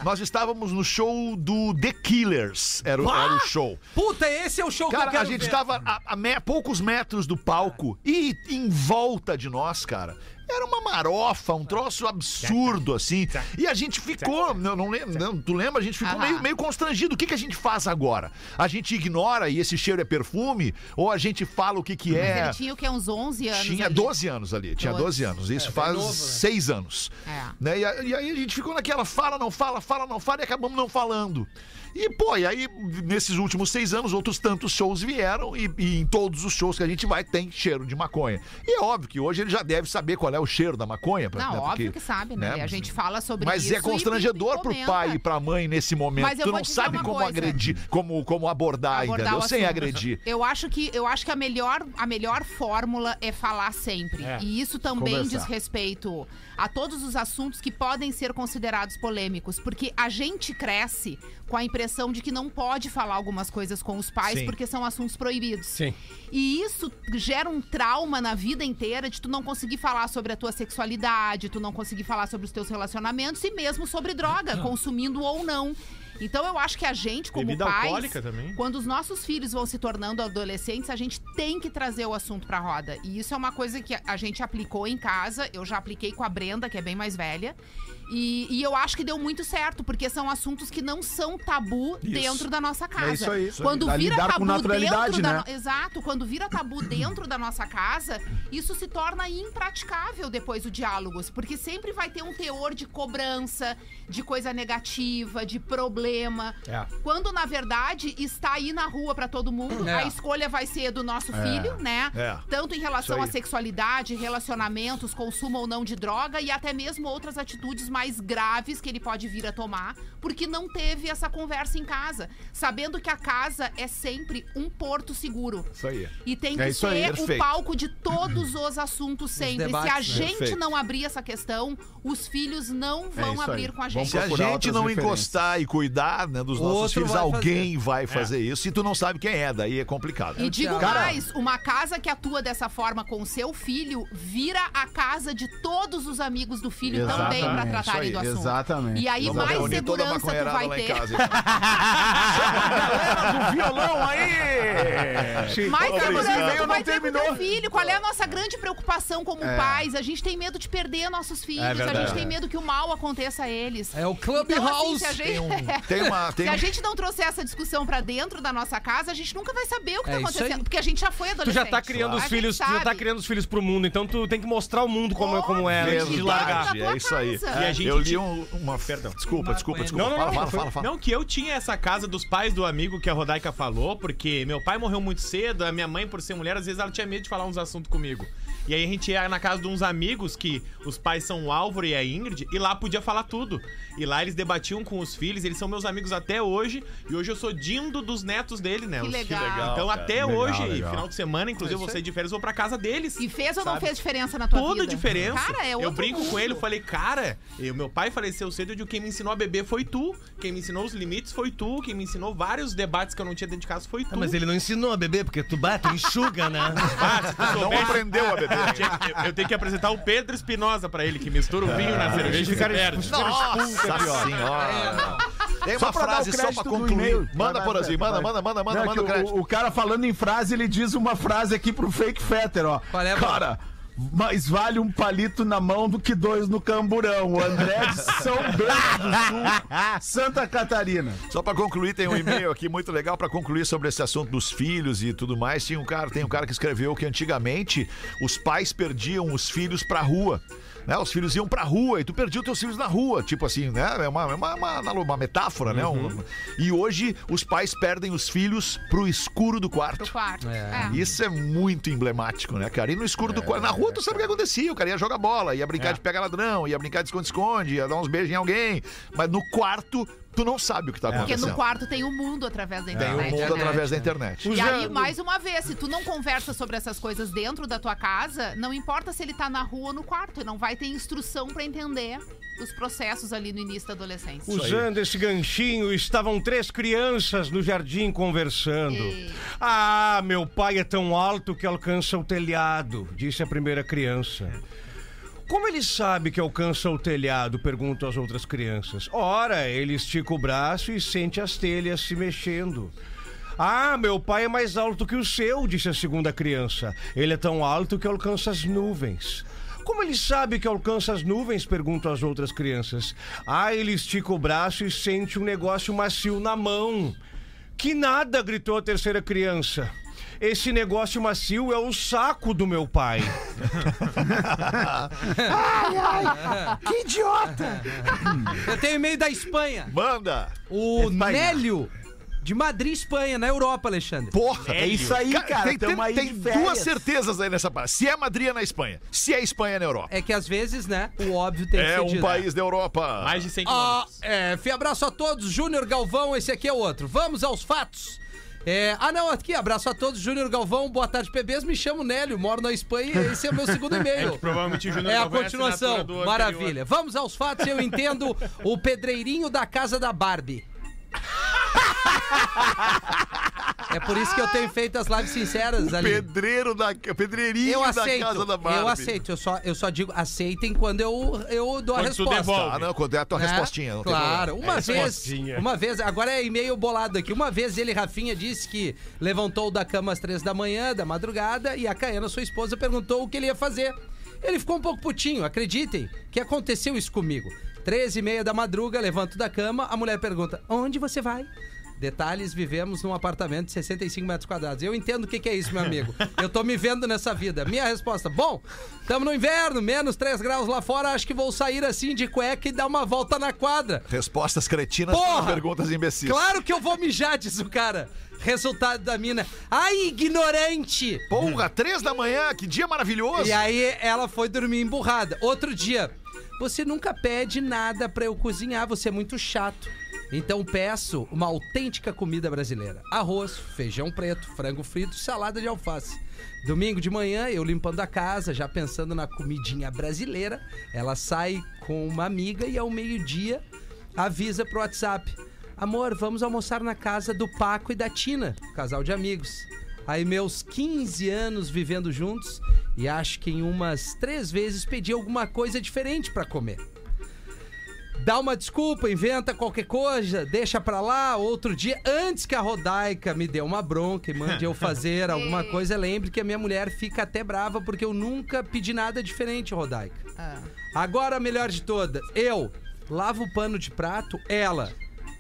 Nós estávamos no show do The Killers, era, o- era o show. Puta, esse é o show que eu Cara, quero a gente estava a, a me- poucos metros do palco e em volta de nós, cara. Era uma marofa, um troço absurdo, assim. E a gente ficou, não, não lembro, não, tu lembra? A gente ficou Aham. meio, meio constrangido. O que, que a gente faz agora? A gente ignora e esse cheiro é perfume? Ou a gente fala o que, que Mas é? ele tinha o quê? Uns 11 anos? Tinha ali. 12 anos ali, tinha 12 12 anos. Isso faz novo, né? seis anos. É. Né? E, a- e aí a gente ficou naquela fala, não fala, fala, não fala e acabamos não falando. E, pô, e aí, nesses últimos seis anos, outros tantos shows vieram e, e em todos os shows que a gente vai tem cheiro de maconha. E é óbvio que hoje ele já deve saber qual é o cheiro da maconha. pra- Não, né? óbvio Porque, que sabe, né? E a gente fala sobre Mas isso. é constrangedor e, e pro pai e pra mãe nesse momento. Mas eu tu não sabe como coisa. agredir, como, como abordar, abordar entendeu? o Sem agredir. Eu acho que eu acho que a melhor a melhor fórmula é falar sempre. É. E isso também Conversar. diz respeito a todos os assuntos que podem ser considerados polêmicos, porque a gente cresce com a impressão de que não pode falar algumas coisas com os pais Sim. porque são assuntos proibidos. Sim. E isso gera um trauma na vida inteira de tu não conseguir falar sobre a tua sexualidade, tu não conseguir falar sobre os teus relacionamentos e mesmo sobre droga, consumindo ou não. Então eu acho que a gente, como Bebida pais, quando os nossos filhos vão se tornando adolescentes, a gente tem que trazer o assunto pra roda. E isso é uma coisa que a gente aplicou em casa. Eu já apliquei com a Brenda, que é bem mais velha. E, e eu acho que deu muito certo, porque são assuntos que não são tabu dentro da nossa casa. isso aí, isso aí. Quando Dá vira lidar tabu dentro da né? no- Exato, quando vira tabu dentro da nossa casa, isso se torna impraticável depois do diálogos, porque sempre vai ter um teor de cobrança, de coisa negativa, de problema. É. Quando na verdade está aí na rua pra todo mundo, É. a escolha vai ser do nosso filho, né? É. Tanto em relação Isso à aí. sexualidade, relacionamentos, consumo ou não de droga e até mesmo outras atitudes mais graves que ele pode vir a tomar, porque não teve essa conversa em casa, sabendo que a casa é sempre um porto seguro. Isso aí. E tem É que aí, ser o perfeito. palco de todos os assuntos sempre. Se a debates, né? gente Perfeito. não abrir essa questão, os filhos não vão isso aí. abrir com a gente. Se a gente não encostar e cuidar né, dos nossos Outro filhos, vai alguém vai fazer isso. E tu não sabe quem é, daí é complicado. E digo Cara- mais, uma casa que atua dessa forma com o seu filho vira a casa de todos os amigos do filho também pra Exatamente, tratarem do assunto. exatamente. E aí Vamos mais a segurança tu vai lá em ter. casa. então. do violão aí! Mais Obrigado. segurança tu vai ter teu filho. Qual é a nossa grande preocupação como É. pais? A gente tem medo de perder nossos filhos. a verdade. gente tem medo que o mal aconteça a eles. É o Então, assim, Clubhouse. se a gente, Tem, um, tem uma. Tem se a gente não trouxer essa discussão pra dentro da nossa casa, a gente nunca vai saber o que É tá acontecendo. Porque a gente já foi Tu adolescente. já tá criando A os filhos, tu já tá criando os filhos pro mundo, então tu tem que mostrar o mundo como, como é antes de largar. É isso aí. casa. A gente eu li tinha- um- uma. Perdão. Desculpa, desculpa, desculpa. Não, não, fala, não, fala, fala, fala. Não, que eu tinha essa casa dos pais do amigo que a Rodaica falou, porque meu pai morreu muito cedo, a minha mãe, por ser mulher, às vezes ela tinha medo de falar uns assuntos comigo. E aí a gente ia na casa de uns amigos que os pais são o Álvaro e a Ingrid, e lá podia falar tudo. E lá eles debatiam com os filhos, eles são meus amigos até hoje, e hoje eu sou dindo dos netos dele, né? Que Os- legal. Então até Legal, hoje, legal. final de semana, inclusive eu vou sair de férias, eu vou pra casa deles. E fez ou não Sabe? fez diferença na tua Toda vida? diferença. Cara, é outro eu brinco mundo. com ele, eu falei, cara, eu, meu pai faleceu cedo, eu digo, quem me ensinou a beber foi tu. Quem me ensinou os limites foi tu. Quem me ensinou vários debates que eu não tinha dentro de casa foi tu. Ah, mas ele não ensinou a beber, porque tu bate, enxuga, né? Ah, se tu Não soubesse, aprendeu a beber. Eu, tinha- eu- tenho que apresentar o Pedro Espinosa pra ele, que mistura o vinho na cerveja e se perde. Nossa senhora. Tem Só uma pra dar frase só pra do concluir. e-mail. Manda Vai, por vai, assim, vai, manda, manda, manda, manda, é manda que o crédito. o, o cara falando em frase, ele diz uma frase aqui pro Fake Fetter, ó. Qual é, Cara, Mais vale um palito na mão do que dois no camburão. O André de São Bento do Sul, Santa Catarina. Só pra concluir, tem um e-mail aqui muito legal pra concluir sobre esse assunto dos filhos e tudo mais. Tinha um cara, tem um cara que escreveu que antigamente os pais perdiam os filhos pra rua. Né? Os filhos iam pra rua e tu perdia os teus filhos na rua, tipo assim, né? É uma, é uma, uma, uma metáfora, né? Uhum. Um- e hoje os pais perdem os filhos pro escuro do quarto. quarto. É. É. Isso é muito emblemático, né, cara? E no escuro do quarto. Na rua, tu sabe o que acontecia. O cara ia jogar bola, ia brincar de pega ladrão, ia brincar de esconde-esconde, ia dar uns beijos em alguém. Mas no quarto, tu não sabe o que tá Porque acontecendo. no quarto tem o mundo através da Tem o internet. mundo né? através da internet. E aí, mais uma vez, se tu não conversa sobre essas coisas dentro da tua casa, não importa se ele tá na rua ou no quarto, não vai ter instrução pra entender os processos ali no início da adolescência. Usando esse ganchinho, estavam três crianças no jardim conversando. E- Ah, meu pai é tão alto que alcança o telhado, disse a primeira criança. Como ele sabe que alcança o telhado? Perguntam as outras crianças. Ora, ele estica o braço e sente as telhas se mexendo. Ah, meu pai é mais alto que o seu, disse a segunda criança. Ele é tão alto que alcança as nuvens. Como ele sabe que alcança as nuvens? Perguntam as outras crianças. Ah, ele estica o braço e sente um negócio macio na mão. Que nada, gritou a terceira criança. Esse negócio macio é o saco do meu pai. Que idiota! Eu tenho e-mail da Espanha. Manda! O Espanha. Nélio, de Madrid, Espanha, na Europa, Alexandre. Porra! É isso aí, cara. tem, tem, tem férias. duas certezas aí nessa parte. Se é Madrid é na Espanha, se é Espanha é na Europa. É que às vezes, né, o óbvio tem que É ser um dito. país da Europa. Mais de 100 Ah, quilômetros. é, fui abraço a todos, Júnior Galvão, esse aqui é outro. Vamos aos fatos. É, ah, não, aqui, abraço a todos, Júnior Galvão, boa tarde, PBs, me chamo Nélio, moro na Espanha e esse é o meu segundo e-mail. Provavelmente o Júnior É a Galvão continuação, do maravilha. anterior. Vamos aos fatos, eu entendo o pedreirinho da casa da Barbie. É por isso que eu tenho feito as lives sinceras ali. Pedreiro da pedreirinho Eu da casa da Barbie. eu aceito, eu só, eu só digo aceitem quando eu, eu dou a Quando tu resposta. Ah, não, quando é a tua Né? respostinha. Claro, uma É, vez, respostinha. uma vez, agora é e-mail bolado aqui. Uma vez ele, Rafinha, disse que levantou da cama às três da manhã, da madrugada, e a Caena, sua esposa, perguntou o que ele ia fazer. Ele ficou um pouco putinho, acreditem, que aconteceu isso comigo. Três e meia da madruga, levanto da cama, a mulher pergunta, onde você vai? Detalhes, vivemos num apartamento de 65 metros quadrados. Eu entendo o que, que é isso, meu amigo. Eu tô me vendo nessa vida. Minha resposta, bom, estamos no inverno, menos 3 graus lá fora, acho que vou sair assim de cueca e dar uma volta na quadra. Respostas cretinas Porra! para perguntas imbecis. Claro que eu vou mijar, diz o cara. Resultado da mina. Ai, ignorante! Porra, três da manhã, que dia maravilhoso. E aí ela foi dormir emburrada. Outro dia, você nunca pede nada pra eu cozinhar, você é muito chato. Então peço uma autêntica comida brasileira: arroz, feijão preto, frango frito, salada de alface. Domingo de manhã, eu limpando a casa, já pensando na comidinha brasileira, ela sai com uma amiga e ao meio-dia avisa pro WhatsApp: Amor, vamos almoçar na casa do Paco e da Tina, casal de amigos. Aí meus 15 anos vivendo juntos e acho que em umas três vezes pedi alguma coisa diferente pra comer. Dá uma desculpa, inventa qualquer coisa, deixa pra lá. Outro dia, antes que a Rodaica me dê uma bronca e mande eu fazer alguma coisa, lembre que a minha mulher fica até brava porque eu nunca pedi nada diferente, Rodaica. Ah. Agora a melhor de todas, eu lavo o pano de prato, ela.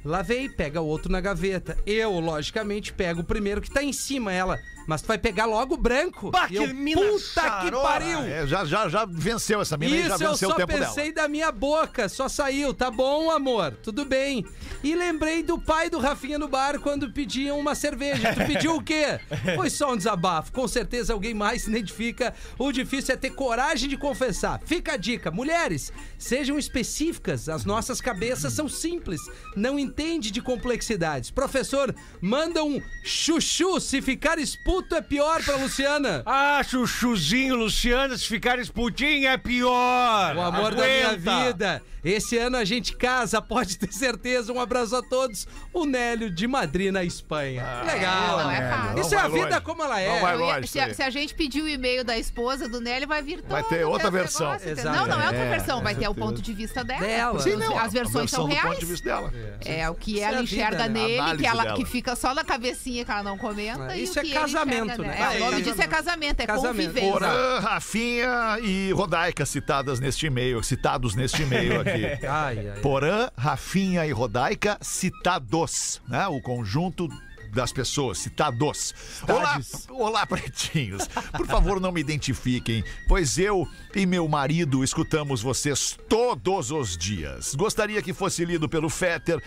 Lavei, pega o outro na gaveta. Eu, logicamente, pego o primeiro que tá em cima, ela. Mas tu vai pegar logo o branco. Bah, E eu, que mina puta que charora. pariu! É, já, já, já venceu essa mina e já Isso eu venceu o só tempo pensei dela. da minha boca, só saiu. Tá bom, amor, tudo bem. E lembrei do pai do Rafinha no bar quando pediam uma cerveja. Tu pediu o quê? Foi só um desabafo. Com certeza alguém mais se identifica. O difícil é ter coragem de confessar. Fica a dica. Mulheres, sejam específicas. As nossas cabeças são simples. Não entende de complexidades. Professor, manda um chuchu. Se ficar esputo é pior pra Luciana. Ah, chuchuzinho, Luciana, se ficar esputinho é pior. O amor da minha Aguenta. vida. Esse ano a gente casa, pode ter certeza. Um abraço a todos. O Nélio de Madrid, na Espanha. Legal. não, é fácil. Isso é a Não vai vida longe. como ela Não é. vai Eu ia- longe se, a, se a gente pedir o e-mail da esposa do Nelly, vai vir Vai todo ter outra versão. negócio. Não, não é outra É, versão, vai ter o ponto de vista dela. Dela. Sim, não, as versões versão são reais. ponto de vista dela. É o que Isso é ela a vida, enxerga né? nele, que, ela, que fica só na cabecinha que ela não comenta. É, e isso o é que ele casal, casamento, enxerga, né? É, o nome É, disso é casamento, é Casamento. convivência. Porã, Rafinha e Rodaica citadas neste e-mail, citados neste e-mail aqui. Ai, ai. Porã, Rafinha e Rodaica citados, né? O conjunto das pessoas, citados. Olá, olá, pretinhos. Por favor, não me identifiquem, pois eu e meu marido escutamos vocês todos os dias. Gostaria que fosse lido pelo Fetter,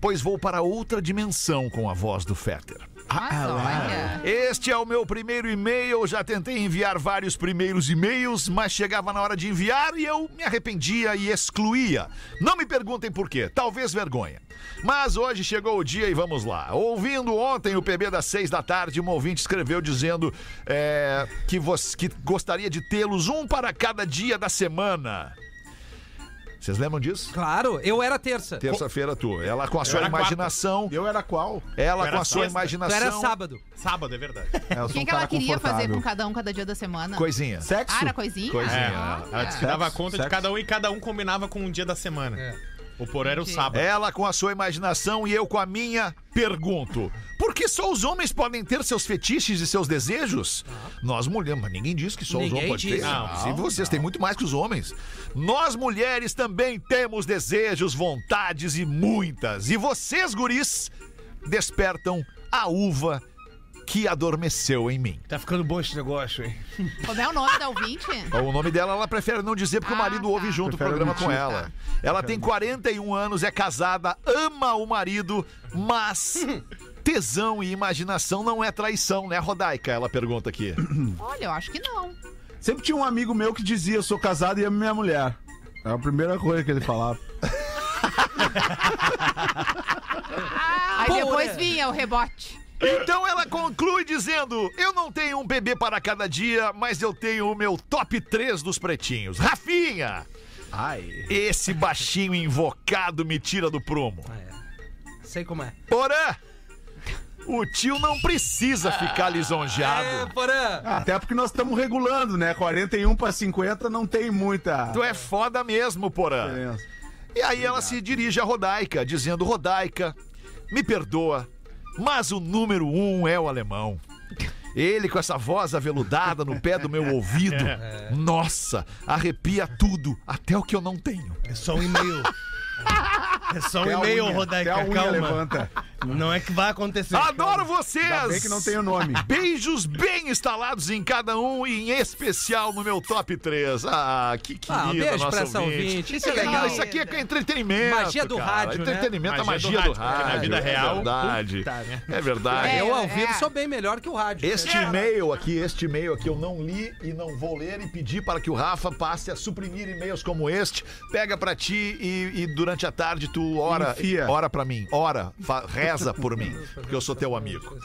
pois vou para outra dimensão com a voz do Fetter. Mas olha. Este é o meu primeiro e-mail. Já tentei enviar vários primeiros e-mails, mas chegava na hora de enviar e eu me arrependia e excluía. Não me perguntem por quê, talvez vergonha. Mas hoje chegou o dia e vamos lá. Ouvindo ontem o PB das seis da tarde, um ouvinte escreveu dizendo é, que, que gostaria de tê-los um para cada dia da semana. Vocês lembram disso? Claro, eu era terça. Terça-feira, tu. Ela com a sua imaginação. Eu era qual? Ela com a sua sexta. Tu imaginação. era sábado. Sábado, é verdade. É, O que, um que ela queria fazer com cada um cada dia da semana? Coisinha. Sexo? Ah, era coisinha? Coisinha. É, Ah, ela disse que dava Sexo, conta de cada um e cada um combinava com um dia da semana. O porão era o sábado. Ela com a sua imaginação e eu com a minha, pergunto: por que só os homens podem ter seus fetiches e seus desejos? Nós mulheres, mas ninguém diz que só os Ninguém homens podem ter. disse. Não, Inclusive, vocês têm muito mais que os homens. Nós mulheres também temos desejos, vontades e muitas. E vocês, guris, despertam a uva que adormeceu em mim. Tá ficando bom esse negócio, hein? Como é o nome da ouvinte? O nome dela ela prefere não dizer porque o Ah, marido tá. ouve junto o programa com ela. Ela tem 41 anos, é casada, ama o marido, mas tesão e imaginação não é traição, né, Rodaica? Ela pergunta aqui. Olha, eu acho que não. Sempre tinha um amigo meu que dizia: eu sou casado e amo minha mulher. É a primeira coisa que ele falava. Aí depois vinha o rebote. Então ela conclui dizendo: Eu não tenho um bebê para cada dia, mas eu tenho o meu top 3 dos pretinhos. Rafinha! Ai. Esse baixinho invocado me tira do prumo. Sei como é. Porã! O tio não precisa ficar lisonjeado. É, Porã. Até porque nós estamos regulando, né? 41 para 50 não tem muita Tu é foda mesmo, Porã. diferença. E aí ela se dirige a Rodaica, dizendo: Rodaica, me perdoa, mas o número um é o alemão. Ele com essa voz aveludada no pé do meu ouvido. Nossa, arrepia tudo, até o que eu não tenho. É só um e-mail. É só um e-mail, Rodaica, até a unha calma. levanta. Não é que vai acontecer. Adoro vocês! Ainda bem que não tem o nome. Beijos bem instalados em cada um e em especial no meu top 3. Ah, que querida Ah, um beijo nossa pra essa ouvinte. Isso é legal. Isso aqui é entretenimento. Magia do cara. rádio, né? Entretenimento, a Magia magia do do rádio, rádio. na vida é real, verdade. É verdade. É, Eu ao vivo é. sou bem melhor que o rádio. Este e-mail aqui, este e-mail aqui eu não li e não vou ler e pedir para que o Rafa passe a suprimir e-mails como este. Pega pra ti e, e durante a tarde tu ora, Enfia. ora pra mim, ora, fa- reza por mim, porque eu sou teu amigo.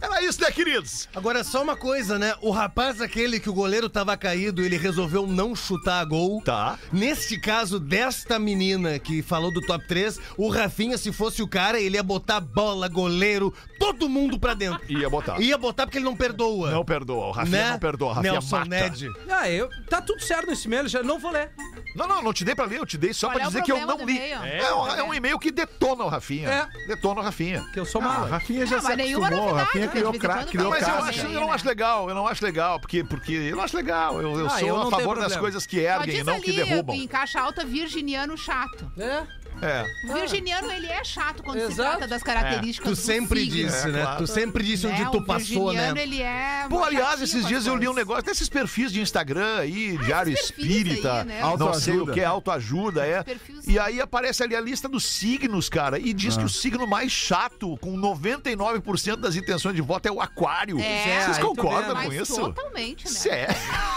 Era isso, né, queridos? Agora, só uma coisa, né? O rapaz aquele que o goleiro tava caído, ele resolveu não chutar a gol. Tá. Neste caso, desta menina que falou do top 3, o Rafinha, se fosse o cara, ele ia botar bola, goleiro, todo mundo pra dentro. Ia botar. Ia botar porque ele não perdoa. Não perdoa, o Rafinha né? não perdoa, o Rafinha Nelson mata. Ned. Ah, eu, tá tudo certo nesse e-mail, já não vou ler. Não, não, não te dei pra ler, eu te dei só Qual pra é dizer que eu não li. e-mail? É, um, é um e-mail que detona o Rafinha. É. Detona o Rafinha. Que eu sou Ah, mala. Rafinha já Não, se mas nenhuma acostumou. novidade, Rafinha né? criou, cra- criou Mas eu acho, aí, eu não né? acho legal, eu não acho legal, porque, porque eu não acho legal. Eu, eu Ah, sou eu a favor das coisas que erguem e não que ali, derrubam. em caixa alta, virginiano chato. É. É. O virginiano, ele é chato quando se Exato. trata das características Tu do sempre signo. disse, É, né? claro. Tu sempre disse onde Né? tu o passou, virginiano, né? ele é Pô, aliás, esses dias as eu li um negócio desses perfis de Instagram aí, Diário esses perfis Espírita, aí, né? não sei o que, autoajuda, é. Perfis- E aí aparece ali a lista dos signos, cara, e diz que o signo mais chato, com 99% das intenções de voto, é o aquário. É, Vocês aí tu concordam vê, com Mas isso? totalmente, né? Sério?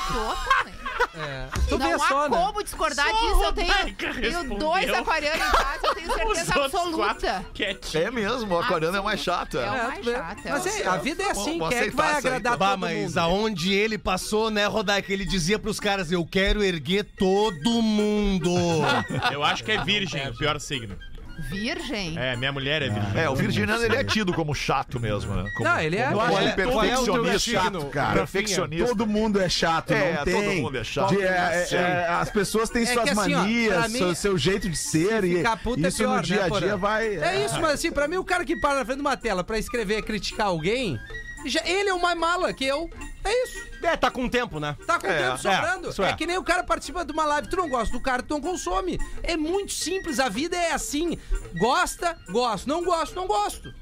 Totalmente. É. Tu não há só, né? como discordar Só disso. Eu tenho, tenho dois aquarianos em casa, eu tenho certeza absoluta. É mesmo, o aquariano é mais chato. É o É. mais vê. chato. é Mas é, a vida é assim, Vou quem é que vai agradar Bah, todo mas mundo? aonde ele passou, né, Rodaica? Ele dizia pros caras: Eu quero erguer todo mundo. Eu acho que é virgem, o pior signo. Virgem? É, minha mulher é virgem. É, o virginiano ele é tido como chato mesmo, né? Como, Não, ele é- como acho que perfeccionista. todo é chato, cara. Perfeccionista. Todo mundo é chato, É, não todo tem. mundo é chato. De- é, é, é, as pessoas têm É suas assim, ó, manias, pra mim, seu, seu jeito de ser e Ficar puta isso é pior, no dia né, a dia vai. É isso, mas assim, pra mim, o cara que para na frente de uma tela pra escrever e criticar alguém, Já, ele é o mais mala que eu. É isso. É, tá com tempo, né? Tá com o tempo sobrando. é, É, é. que nem o cara participa de uma live. Tu não gosta do cara, tu não consome. É muito simples. A vida é assim. Gosta, gosto. Não gosto, não gosto.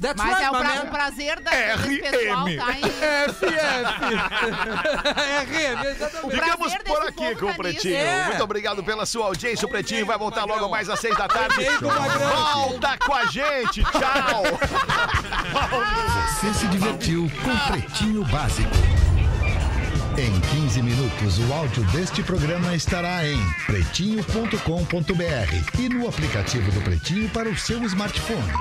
That's Mas right, é o, pra- o prazer da, desse pessoal tá em... RM, exatamente. Ficamos por aqui com o tá Pretinho. É. Muito obrigado pela sua audiência. O Pretinho vai voltar logo mais às seis da tarde. Volta com a gente. Tchau. Você se divertiu com Pretinho Básico. Em 15 minutos, o áudio deste programa estará em pretinho.com.br e no aplicativo do Pretinho para o seu smartphone.